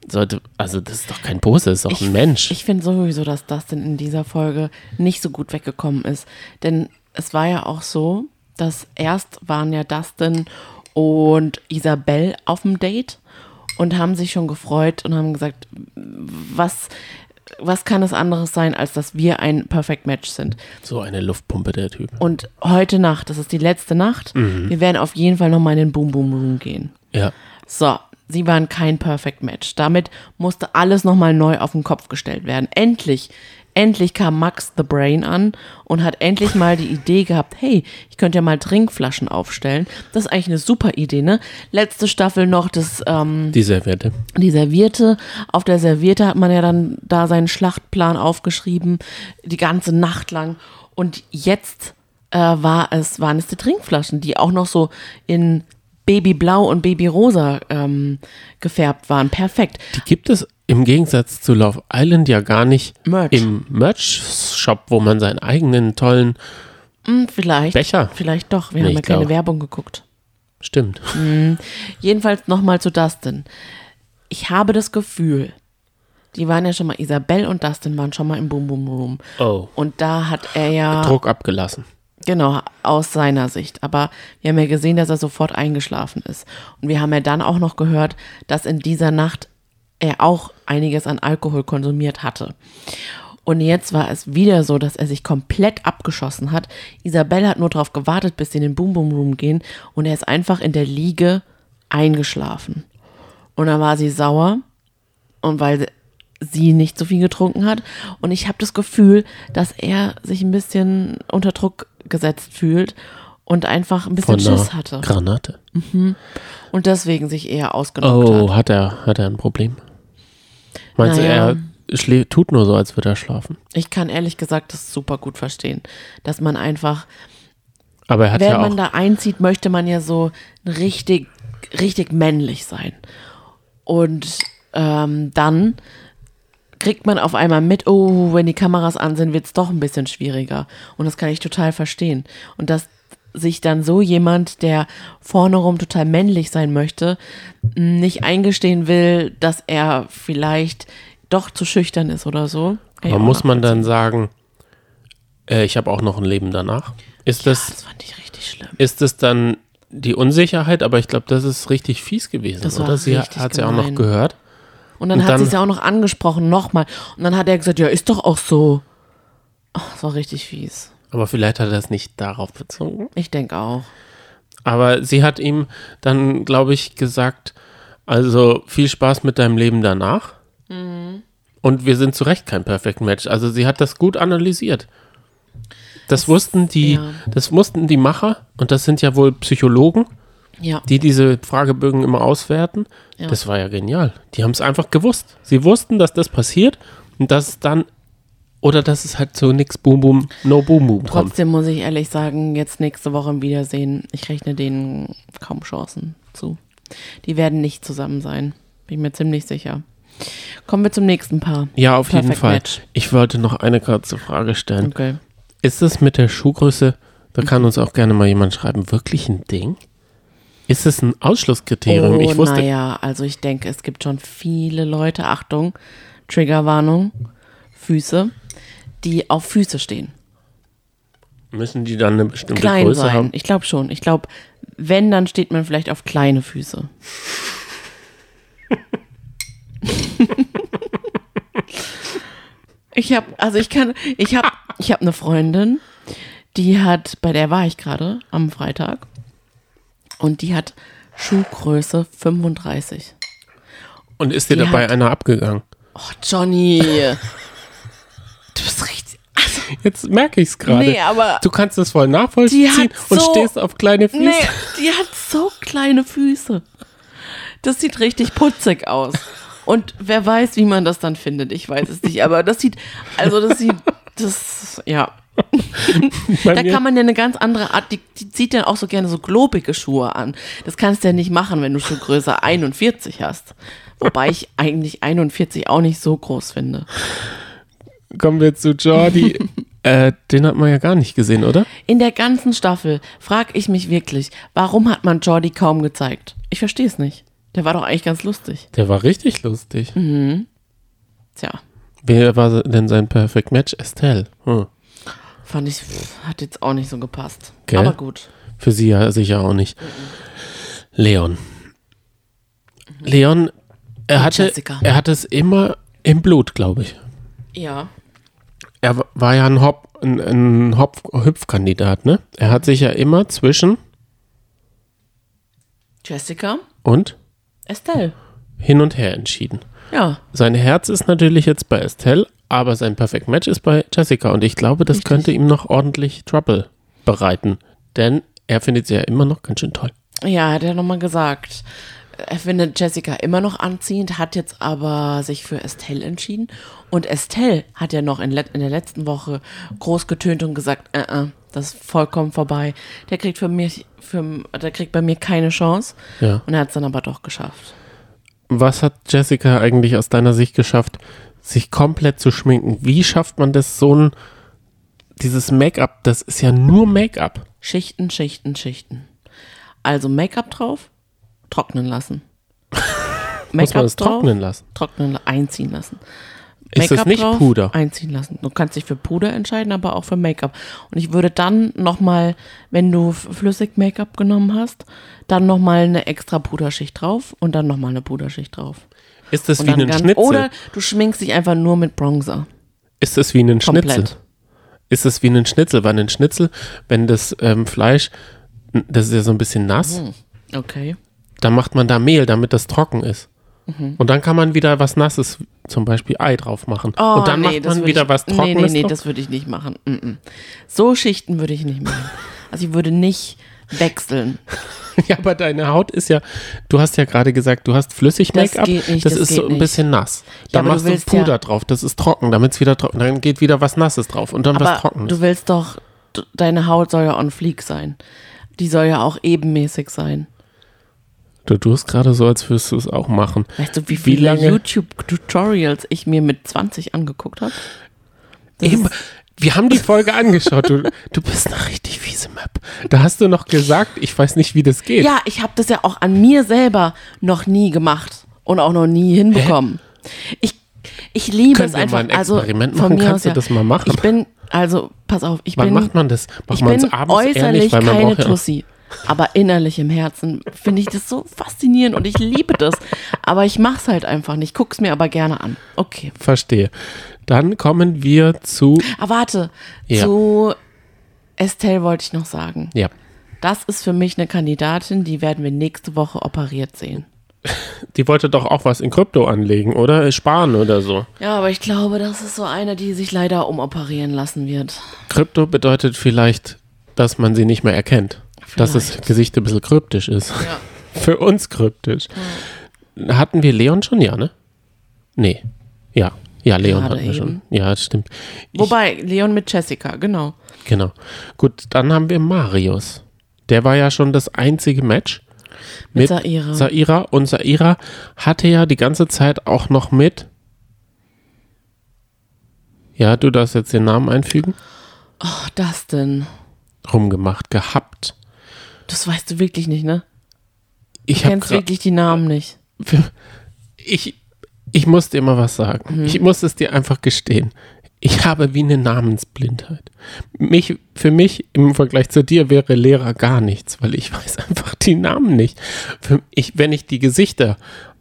sollte, also das ist doch kein Poster, das ist doch ein Mensch. Ich finde sowieso, dass Dustin in dieser Folge nicht so gut weggekommen ist. Denn es war ja auch so, dass erst waren ja Dustin und Isabel auf dem Date und haben sich schon gefreut und haben gesagt, was, was kann es anderes sein, als dass wir ein Perfect Match sind. so eine Luftpumpe, der Typ. Und heute Nacht, das ist die letzte Nacht, wir werden auf jeden Fall nochmal in den Boom Boom Room gehen. Ja. So, sie waren kein Perfect Match. Damit musste alles nochmal neu auf den Kopf gestellt werden. Endlich, endlich kam Max the Brain an und hat endlich mal die Idee gehabt, hey, ich könnte ja mal Trinkflaschen aufstellen. Das ist eigentlich eine super Idee, ne? Letzte Staffel noch das, ähm, Die Serviette. die Serviette. Auf der Serviette hat man ja dann da seinen Schlachtplan aufgeschrieben, die ganze Nacht lang. Und jetzt äh, war es, waren es die Trinkflaschen, die auch noch so in Babyblau und Babyrosa ähm, gefärbt waren. Perfekt. Die gibt es im Gegensatz zu Love Island ja gar nicht Merch. im Merch-Shop, wo man seinen eigenen tollen, Hm, vielleicht. Becher. Vielleicht doch. Wir Nee, haben ja keine glaub. Werbung geguckt. stimmt. Jedenfalls nochmal zu Dustin. Ich habe das Gefühl, die waren ja schon mal, Isabel und Dustin waren schon mal im Boom Boom Room. Oh. Und da hat er ja. Druck abgelassen. Genau, aus seiner Sicht. Aber wir haben ja gesehen, dass er sofort eingeschlafen ist. Und wir haben ja dann auch noch gehört, dass in dieser Nacht er auch einiges an Alkohol konsumiert hatte. Und jetzt war es wieder so, dass er sich komplett abgeschossen hat. Isabelle hat nur darauf gewartet, bis sie in den Boom Boom Room gehen. Und er ist einfach in der Liege eingeschlafen. Und dann war sie sauer. Und weil sie nicht so viel getrunken hat. Und ich habe das Gefühl, dass er sich ein bisschen unter Druck gesetzt fühlt und einfach ein bisschen Schiss hatte. Granate. Und deswegen sich eher ausgenockt Oh, hat. hat er, hat er ein Problem? Meinst Naja. du, er tut nur so, als würde er schlafen? Ich kann ehrlich gesagt das super gut verstehen. Dass man einfach, Aber er hat wenn ja man da einzieht, möchte man ja so richtig, richtig männlich sein. Und ähm, dann kriegt man auf einmal mit, oh, wenn die Kameras an sind, wird es doch ein bisschen schwieriger. Und das kann ich total verstehen. Und dass sich dann so jemand, der vorne rum total männlich sein möchte, nicht eingestehen will, dass er vielleicht doch zu schüchtern ist oder so. Aber muss man dann sagen, äh, ich habe auch noch ein Leben danach? Ist das, Das fand ich richtig schlimm. ist das dann die Unsicherheit? Aber ich glaube, das ist richtig fies gewesen, Das oder? Sie hat es ja auch noch gehört. Und dann Und hat sie es ja auch noch angesprochen, nochmal. Und dann hat er gesagt, ja, ist doch auch so. Oh, das war richtig fies. Aber vielleicht hat er es nicht darauf bezogen. Ich denke auch. Aber sie hat ihm dann, glaube ich, gesagt, also viel Spaß mit deinem Leben danach. Mhm. Und wir sind zu Recht kein Perfect Match. Also sie hat das gut analysiert. Das wussten die, ja. das wussten die Macher und das sind ja wohl Psychologen, Ja. die diese Fragebögen immer auswerten. Ja. Das war ja genial. Die haben es einfach gewusst. Sie wussten, dass das passiert und dass es dann oder dass es halt zu nix Boom Boom No Boom Boom kommt. Trotzdem muss ich ehrlich sagen, jetzt nächste Woche im Wiedersehen, ich rechne denen kaum Chancen zu. Die werden nicht zusammen sein. Bin ich mir ziemlich sicher. Kommen wir zum nächsten Paar. Ja, auf jeden Perfect Fall. Match. Ich wollte noch eine kurze Frage stellen. Okay. Ist es mit der Schuhgröße, da kann uns auch gerne mal jemand schreiben, wirklich ein Ding? Ist es ein Ausschlusskriterium? Oh, ich wusste. Naja, also ich denke, es gibt schon viele Leute, Achtung, Triggerwarnung, Füße, die auf Füße stehen. Müssen die dann eine bestimmte Klein Größe sein. haben? Ich glaube schon. Ich glaube, wenn, dann steht man vielleicht auf kleine Füße. ich habe, also ich kann, ich habe, ich habe eine Freundin, die hat, bei der war ich gerade am Freitag und die hat Schuhgröße 35. Und ist dir Die dabei hat- einer abgegangen? Oh, Johnny. Du bist richtig. Also, Jetzt merke ich es gerade. nee, aber. Du kannst das voll nachvollziehen und so- stehst auf kleine Füße. Nee, die hat so kleine Füße. Das sieht richtig putzig aus. Und wer weiß, wie man das dann findet. Ich weiß es nicht. Aber das sieht, also das sieht, das, ja. Da kann man ja eine ganz andere Art, die, die zieht ja auch so gerne so globige Schuhe an. Das kannst du ja nicht machen, wenn du Schuhgröße 41 hast. Wobei ich eigentlich 41 auch nicht so groß finde. Kommen wir zu Jordi. äh, den hat man ja gar nicht gesehen, oder? In der ganzen Staffel frage ich mich wirklich, warum hat man Jordi kaum gezeigt? Ich verstehe es nicht. Der war doch eigentlich ganz lustig. Der war richtig lustig. Mhm. Tja, Wer war denn sein Perfect Match? Estelle. Hm. Fand ich, hat jetzt auch nicht so gepasst. Gell? Aber gut. Für sie ja sicher auch nicht. Leon. Leon, er hatte, Jessica. er hatte es immer im Blut, glaube ich. Ja. Er war ja ein, Hop, ein, ein Hopf, Hüpfkandidat, ne? Er hat sich ja immer zwischen Jessica, und Estelle. hin und her entschieden. Ja. Sein Herz ist natürlich jetzt bei Estelle, aber sein Perfect Match ist bei Jessica. Und ich glaube, das Richtig. könnte ihm noch ordentlich Trouble bereiten. Denn er findet sie ja immer noch ganz schön toll. Ja, hat er nochmal gesagt. Er findet Jessica immer noch anziehend, hat jetzt aber sich für Estelle entschieden. Und Estelle hat ja noch in, in der letzten Woche groß getönt und gesagt, äh, äh, das ist vollkommen vorbei. Der kriegt für mich, für, der kriegt bei mir keine Chance. Ja. Und er hat es dann aber doch geschafft. Was hat Jessica eigentlich aus deiner Sicht geschafft, sich komplett zu schminken? Wie schafft man das so ein, dieses Make-up, das ist ja nur Make-up. Schichten, Schichten, Schichten. Also Make-up drauf, trocknen lassen. Muss man es trocknen lassen? Trocknen, einziehen lassen. Ist das nicht drauf, Puder? Einziehen lassen. Du kannst dich für Puder entscheiden, aber auch für Make-up. Und ich würde dann nochmal, wenn du flüssig Make-up genommen hast, dann nochmal eine extra Puderschicht drauf und dann nochmal eine Puderschicht drauf. Ist das Und wie ein ganz- Schnitzel? Oder du schminkst dich einfach nur mit Bronzer. Ist das wie ein Komplett. Schnitzel? Ist das wie ein Schnitzel? Weil ein Schnitzel, wenn das ähm, Fleisch, das ist ja so ein bisschen nass, Hm. Okay. dann macht man da Mehl, damit das trocken ist. Mhm. Und dann kann man wieder was Nasses, zum Beispiel Ei drauf machen. Oh, und dann nee, macht man wieder ich, was Nee, Trockenes nee, nee, drauf. das würde ich nicht machen. Mm -mm. So Schichten würde ich nicht machen. Also ich würde nicht wechseln. Ja, aber deine Haut ist ja, du hast ja gerade gesagt, du hast flüssig Das Make-up, nicht, das, das ist so ein nicht. bisschen nass. Ja, Da du machst du willst Puder ja- drauf, das ist trocken, damit es wieder trocken, dann geht wieder was Nasses drauf und dann was Aber Trockenes. du willst doch, deine Haut soll ja on fleek sein. Die soll ja auch ebenmäßig sein. Du tust gerade so, als würdest du es auch machen. Weißt du, wie viele YouTube-Tutorials ich mir mit 20 angeguckt habe? Eben, wir haben die Folge angeschaut. Du, du bist eine richtig fiese Map. Da hast du noch gesagt, ich weiß nicht, wie das geht. Ja, ich habe das ja auch an mir selber noch nie gemacht und auch noch nie hinbekommen. Ich, ich liebe Können es wir einfach. mal ein also Experiment von machen? Kannst du ja. das mal machen? Ich bin, also pass auf, ich Wann bin, macht man das? Macht ich man es bin abends äußerlich ehrlich, weil man keine Tussi. Aber innerlich im Herzen finde ich das so faszinierend und ich liebe das. Aber ich mache es halt einfach nicht. Guck's mir aber gerne an. Okay. Verstehe. Dann kommen wir zu. Ah, warte. Ja. Zu Estelle wollte ich noch sagen. Ja. Das ist für mich eine Kandidatin, die werden wir nächste Woche operiert sehen. Die wollte doch auch was in Krypto anlegen, oder? Sparen oder so. Ja, aber ich glaube, das ist so eine, die sich leider umoperieren lassen wird. Krypto bedeutet vielleicht, dass man sie nicht mehr erkennt. Dass das Vielleicht. Gesicht ein bisschen kryptisch ist. Ja. Für uns kryptisch. Hatten wir Leon schon? Ja, ne? Nee. Ja. Ja, Leon hatten wir schon. Ja, das stimmt. Ich, Wobei, Leon mit Jessica, genau. Genau. Gut, dann haben wir Marius. Der war ja schon das einzige Match Mit mit, Saira. Saira. Und Saira hatte ja die ganze Zeit auch noch mit. Ja, du darfst jetzt den Namen einfügen. Ach, das denn? Rumgemacht, gehabt. Das weißt du wirklich nicht, ne? Ich Du kennst wirklich die Namen nicht. ich, ich muss dir mal was sagen. Mhm. Ich muss es dir einfach gestehen. ich habe wie eine Namensblindheit. Mich, für mich im Vergleich zu dir wäre Lehrer gar nichts, weil ich weiß einfach die Namen nicht. Ich, wenn ich die Gesichter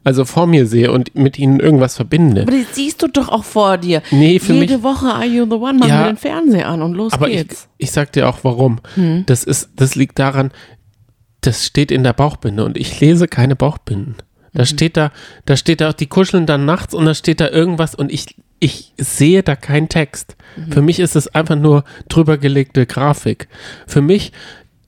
also vor mir sehe und mit ihnen irgendwas verbinde. Aber die siehst du doch auch vor dir. Nee, für Jede mich. Woche Are You the One machen Ja. wir den Fernseher an und los Aber ich, geht's. ich sag dir auch warum. Das ist, das liegt daran, das steht in der Bauchbinde und ich lese keine Bauchbinden. Da steht da, da steht da, die kuscheln dann nachts und da steht da irgendwas und ich, ich sehe da keinen Text. Für mich ist es einfach nur drüber gelegte Grafik. Für mich,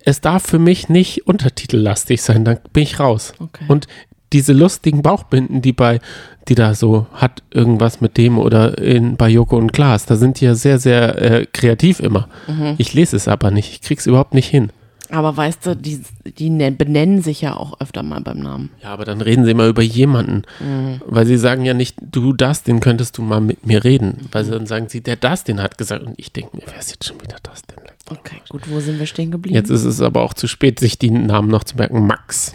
es darf für mich nicht untertitellastig sein, dann bin ich raus. Okay. Und diese lustigen Bauchbinden, die bei, die da so hat irgendwas mit dem oder in, bei Joko und Klaas, da sind die ja sehr, sehr äh, kreativ immer. Ich lese es aber nicht, ich krieg's überhaupt nicht hin. Aber weißt du, die, die ne- benennen sich ja auch öfter mal beim Namen. Ja, aber dann reden sie immer über jemanden, weil sie sagen ja nicht, du das, den könntest du mal mit mir reden, weil dann sagen sie, der das, den hat gesagt und ich denke mir, wer ist jetzt schon wieder das denn? Okay, gut, wo sind wir stehen geblieben? Jetzt ist es aber auch zu spät, sich die Namen noch zu merken. Max.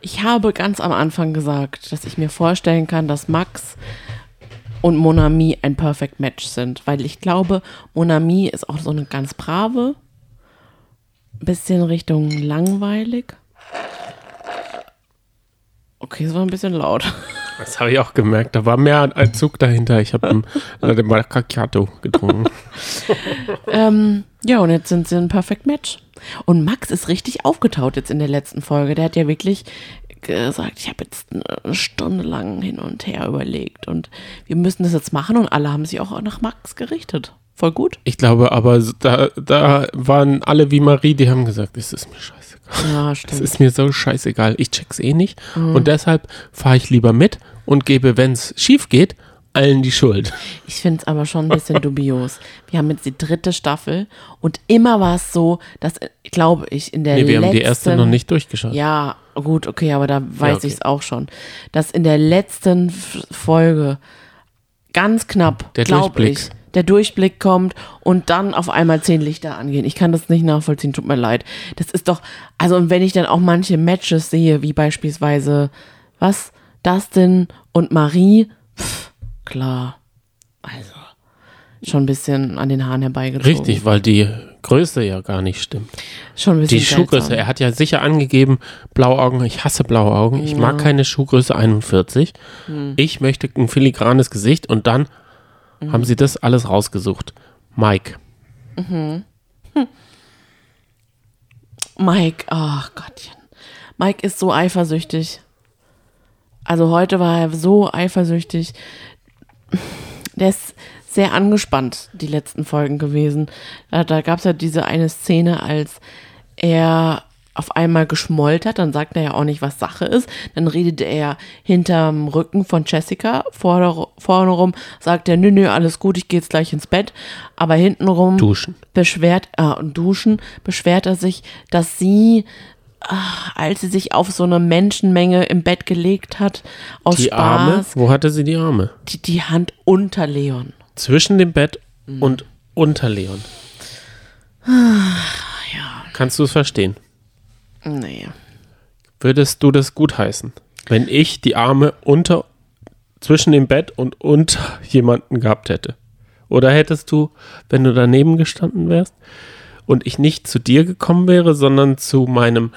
Ich habe ganz am Anfang gesagt, dass ich mir vorstellen kann, dass Max und Monami ein Perfect Match sind, weil ich glaube, Monami ist auch so eine ganz brave, bisschen Richtung langweilig. Okay, es war ein bisschen laut. Das habe ich auch gemerkt. Da war mehr ein Zug dahinter. Ich habe einen Latte Macchiato getrunken. ähm, ja, und jetzt sind sie ein Perfect Match. Und Max ist richtig aufgetaut jetzt in der letzten Folge. Der hat ja wirklich gesagt, ich habe jetzt eine Stunde lang hin und her überlegt und wir müssen das jetzt machen und alle haben sich auch nach Max gerichtet. Voll gut. Ich glaube aber, da, da waren alle wie Marie, die haben gesagt, es ist mir scheißegal. Ja, Es stimmt. ist mir so scheißegal. Ich check's eh nicht. Und deshalb fahre ich lieber mit und gebe, wenn es schief geht, allen die Schuld. Ich finde es aber schon ein bisschen dubios. Wir haben jetzt die dritte Staffel und immer war es so, dass, äh, glaube ich, in der Nee, wir letzten... haben die erste noch nicht durchgeschaut. Ja, gut, okay, aber da weiß okay. ich es auch schon. Dass in der letzten Folge ganz knapp, Der glaube Durchblick. ich, der Durchblick kommt und dann auf einmal zehn Lichter angehen. Ich kann das nicht nachvollziehen, tut mir leid. Das ist doch, also und wenn ich dann auch manche Matches sehe, wie beispielsweise, was, Dustin und Marie, pff, klar, also schon ein bisschen an den Haaren herbeigezogen. Richtig, weil die Größe ja gar nicht stimmt. Schon ein bisschen Die Schuhgröße, seltsam. er hat ja sicher angegeben, blaue Augen, ich hasse blaue Augen, ich mag keine Schuhgröße 41. Hm. Ich möchte ein filigranes Gesicht und dann haben sie das alles rausgesucht. Mike. Mike, ach Gottchen. Mike ist so eifersüchtig. Also heute war er so eifersüchtig. Der ist sehr angespannt, die letzten Folgen gewesen. Da, da gab es ja diese eine Szene, als er auf einmal geschmollt hat, dann sagt er ja auch nicht, was Sache ist. Dann redet er hinterm Rücken von Jessica. Vorne, vorne rum sagt er, nö, nö, alles gut, ich gehe jetzt gleich ins Bett. Aber hintenrum Duschen. beschwert, ah, und duschen, beschwert er sich, dass sie, ah, als sie sich auf so eine Menschenmenge im Bett gelegt hat, aus Die Arme, Spaß, wo hatte sie die Arme? die, die Hand unter Leon. Zwischen dem Bett Mhm. und unter Leon. Ja, Kannst du es verstehen? Nee. Würdest du das gutheißen, wenn ich die Arme unter, zwischen dem Bett und unter jemanden gehabt hätte? Oder hättest du, wenn du daneben gestanden wärst und ich nicht zu dir gekommen wäre, sondern zu meinem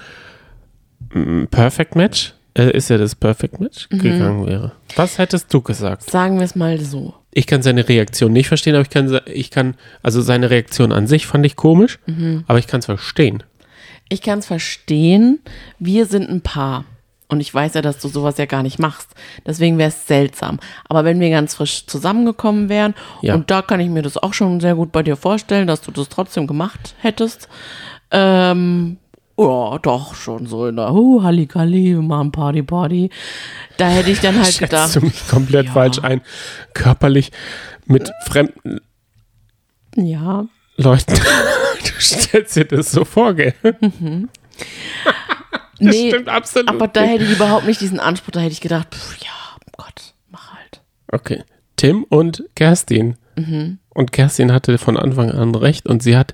mm, Perfect Match, äh, ist ja das Perfect Match, Mhm. gegangen wäre? Was hättest du gesagt? Sagen wir es mal so. Ich kann seine Reaktion nicht verstehen, aber ich kann, ich kann, also seine Reaktion an sich fand ich komisch, Mhm. aber ich kann es verstehen. Ich kann es verstehen, wir sind ein Paar. Und ich weiß ja, dass du sowas ja gar nicht machst. Deswegen wäre es seltsam. Aber wenn wir ganz frisch zusammengekommen wären, Ja. und da kann ich mir das auch schon sehr gut bei dir vorstellen, dass du das trotzdem gemacht hättest. Ähm, ja, doch, schon so in der uh, Halligalli, wir machen Party, Party. Da hätte ich dann halt Schätzt gedacht, du mich komplett ja. falsch ein, körperlich mit fremden ja, Leuten. Stellst dir das so vor, gell? Das nee, stimmt absolut. aber da hätte ich überhaupt nicht diesen Anspruch, da hätte ich gedacht, pff, ja, Gott, mach halt. Okay. Tim und Kerstin. Mhm. Und Kerstin hatte von Anfang an recht und sie hat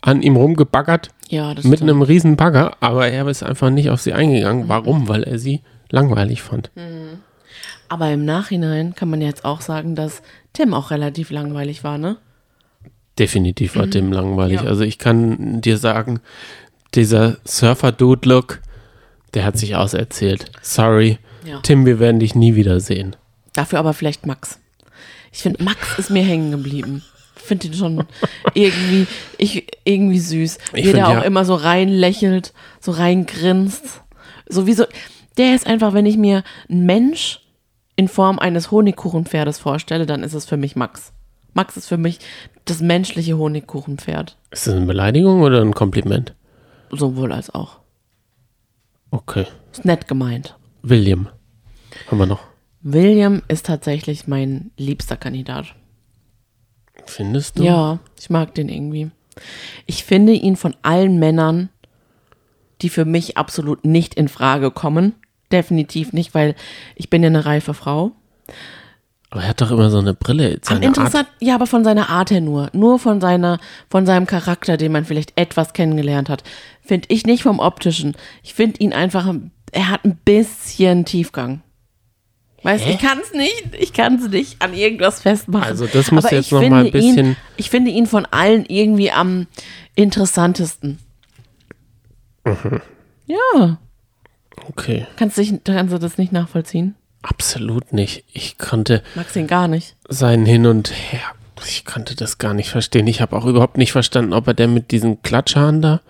an ihm rumgebaggert Ja, mit stimmt. einem riesen Bagger, aber er ist einfach nicht auf sie eingegangen. Warum? Weil er sie langweilig fand. Aber im Nachhinein kann man jetzt auch sagen, dass Tim auch relativ langweilig war, ne? Definitiv war Tim langweilig. Mhm. Ja. Also ich kann dir sagen, dieser Surfer-Dude-Look, der hat sich auserzählt. Sorry. Ja. Tim, wir werden dich nie wiedersehen. Dafür aber vielleicht Max. Ich finde, Max ist mir hängen geblieben. Finde ihn schon irgendwie, ich, irgendwie süß. Ich Wie der find, auch ja- immer so rein lächelt, so rein grinst. Sowieso, der ist einfach, wenn ich mir einen Mensch in Form eines Honigkuchenpferdes vorstelle, dann ist es für mich Max. Max ist für mich das menschliche Honigkuchenpferd. Ist das eine Beleidigung oder ein Kompliment? Sowohl als auch. Okay. Ist nett gemeint. William. Haben wir noch. William ist tatsächlich mein liebster Kandidat. Findest du? Ja, ich mag den irgendwie. Ich finde ihn von allen Männern, die für mich absolut nicht in Frage kommen, definitiv nicht, weil ich bin ja eine reife Frau. Aber er hat doch immer so eine Brille. Seine Art. interessant, ja, aber von seiner Art her nur, nur von seiner, von seinem Charakter, den man vielleicht etwas kennengelernt hat, finde ich nicht vom optischen. Ich finde ihn einfach, er hat ein bisschen Tiefgang. Weißt du, ich kann es nicht, ich kann es nicht an irgendwas festmachen. Also das du jetzt noch mal ein finde ihn- bisschen- Ich finde ihn von allen irgendwie am interessantesten. Mhm. Ja, Okay. kannst, dich, kannst du das nicht nachvollziehen? Absolut nicht. Ich konnte Magst ihn gar nicht. sein Hin und Her. Ich konnte das gar nicht verstehen. Ich habe auch überhaupt nicht verstanden, ob er der mit diesen Klatschhahn da,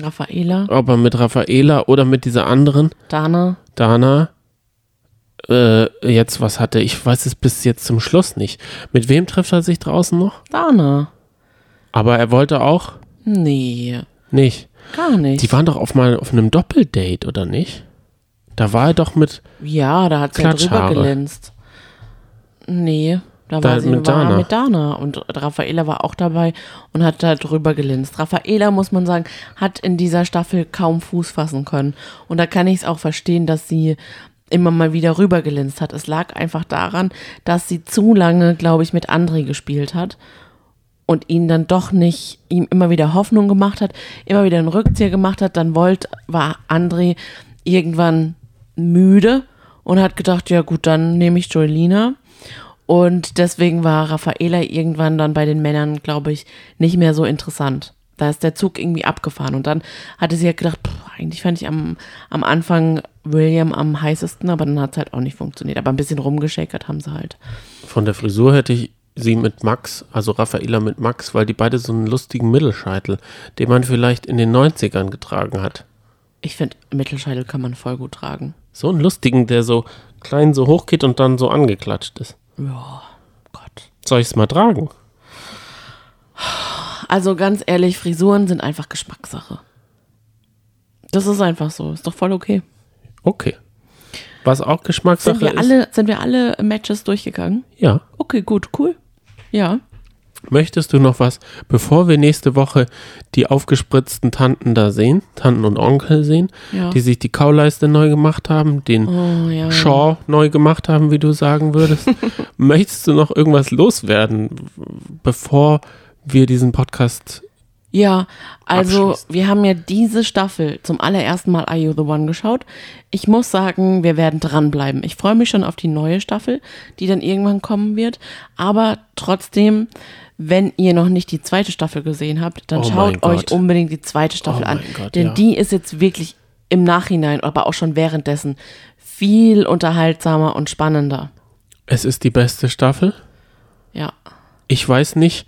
Raffaela, ob er mit Raffaela oder mit dieser anderen, Dana, Dana, äh, jetzt was hatte. Ich weiß es bis jetzt zum Schluss nicht. Mit wem trifft er sich draußen noch? Dana. Aber er wollte auch Nee, nicht. gar nicht. Die waren doch auf mal auf einem Doppeldate, oder nicht? Da war er doch mit. Ja, da hat sie ja drüber gelinst. Nee, da Da war sie mit Dana. mit Dana und Raffaela war auch dabei und hat da drüber gelinst. Raffaela, muss man sagen, hat in dieser Staffel kaum Fuß fassen können. Und da kann ich es auch verstehen, dass sie immer mal wieder rüber gelinst hat. Es lag einfach daran, dass sie zu lange, glaube ich, mit André gespielt hat und ihn dann doch nicht, ihm immer wieder Hoffnung gemacht hat, immer wieder einen Rückzieher gemacht hat, dann wollte, war André irgendwann müde und hat gedacht, ja gut, dann nehme ich Joelina. Und deswegen war Raffaela irgendwann dann bei den Männern, glaube ich, nicht mehr so interessant. Da ist der Zug irgendwie abgefahren. Und dann hatte sie ja gedacht, pff, eigentlich fand ich am, am Anfang William am heißesten, aber dann hat es halt auch nicht funktioniert. Aber ein bisschen rumgeschäkert haben sie halt. Von der Frisur hätte ich sie mit Max, also Raffaela mit Max, weil die beide so einen lustigen Mittelscheitel, den man vielleicht in den 90ern getragen hat. Ich finde, Mittelscheitel kann man voll gut tragen. So einen lustigen, der so klein so hoch geht und dann so angeklatscht ist. Ja, Gott. Soll ich es mal tragen? Also ganz ehrlich, Frisuren sind einfach Geschmackssache. Das ist einfach so. Ist doch voll okay. Okay. Was auch Geschmackssache Sind wir ist. alle, sind wir alle Matches durchgegangen? Ja. Okay, gut, cool. Ja. Möchtest du noch was, bevor wir nächste Woche die aufgespritzten Tanten da sehen, Tanten und Onkel sehen, Ja. die sich die Kauleiste neu gemacht haben, den Oh ja. Shaw neu gemacht haben, wie du sagen würdest. Möchtest du noch irgendwas loswerden, bevor wir diesen Podcast Ja, also wir haben ja diese Staffel zum allerersten Mal Are You the One geschaut. Ich muss sagen, wir werden dranbleiben. Ich freue mich schon auf die neue Staffel, die dann irgendwann kommen wird. Aber trotzdem, wenn ihr noch nicht die zweite Staffel gesehen habt, dann Oh schaut euch Gott. unbedingt die zweite Staffel Oh an. Gott, denn ja. die ist jetzt wirklich im Nachhinein, aber auch schon währenddessen viel unterhaltsamer und spannender. Es ist die beste Staffel. Ja. Ich weiß nicht,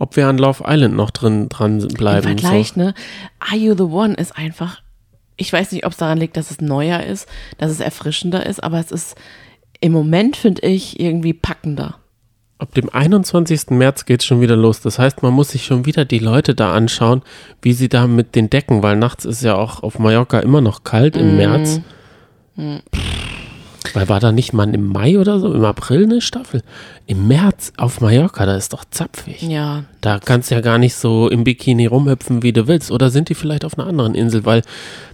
ob wir an Love Island noch drin dran bleiben. Im Vergleich, ne? Are You the One ist einfach, ich weiß nicht, ob es daran liegt, dass es neuer ist, dass es erfrischender ist, aber es ist im Moment, finde ich, irgendwie packender. So. Ab dem 21. März geht es schon wieder los. Das heißt, man muss sich schon wieder die Leute da anschauen, wie sie da mit den Decken, weil nachts ist ja auch auf Mallorca immer noch kalt im März. Weil war da nicht mal im Mai oder so, im April eine Staffel? Im März auf Mallorca, da ist doch zapfig. Ja, Da kannst du ja gar nicht so im Bikini rumhüpfen, wie du willst. Oder sind die vielleicht auf einer anderen Insel? Weil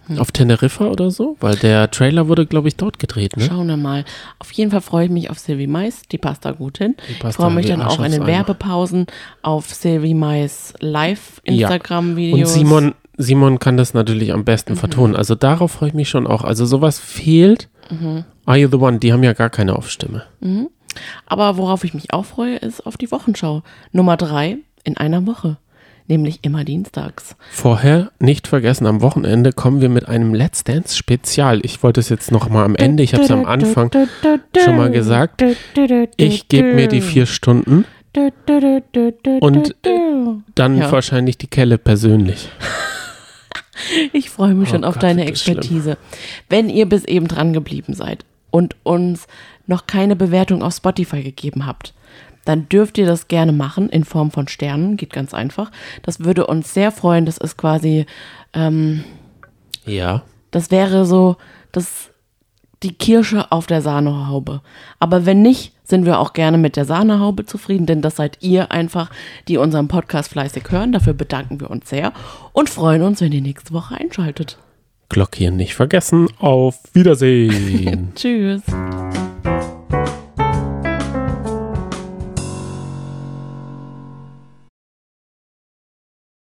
Hm. auf Teneriffa oder so? Weil der Trailer wurde, glaube ich, dort gedreht, ne? schauen wir mal. Auf jeden Fall freue ich mich auf Sylvie Mais, die passt da gut hin. Die Ich passt freue da mich dann auch in den. Werbepausen auf Sylvie Mais Ja. Live-Instagram-Videos. Und Simon, Simon kann das natürlich am besten Mhm. vertonen. Also darauf freue ich mich schon auch. Also sowas fehlt. Mhm. Are You the One? Die haben ja gar keine Off-Stimme. Aber worauf ich mich auch freue, ist auf die Wochenschau. Nummer drei in einer Woche. Nämlich immer dienstags. Vorher, nicht vergessen, am Wochenende kommen wir mit einem Let's Dance Spezial. Ich wollte es jetzt noch mal am Ende, ich habe es am Anfang schon mal gesagt. Ich gebe mir die vier Stunden und dann Ja. wahrscheinlich die Kelle persönlich. Ich freue mich Oh schon auf Gott, deine. Expertise. Wenn ihr bis eben dran geblieben seid und uns noch keine Bewertung auf Spotify gegeben habt, dann dürft ihr das gerne machen in Form von Sternen. Geht ganz einfach. Das würde uns sehr freuen. Das ist quasi, ähm, Ja. das wäre so das, die Kirsche auf der Sahnehaube. Aber wenn nicht, sind wir auch gerne mit der Sahnehaube zufrieden, denn das seid ihr einfach, die unseren Podcast fleißig hören. Dafür bedanken wir uns sehr und freuen uns, wenn ihr nächste Woche einschaltet. Glockieren nicht vergessen. Auf Wiedersehen. Tschüss.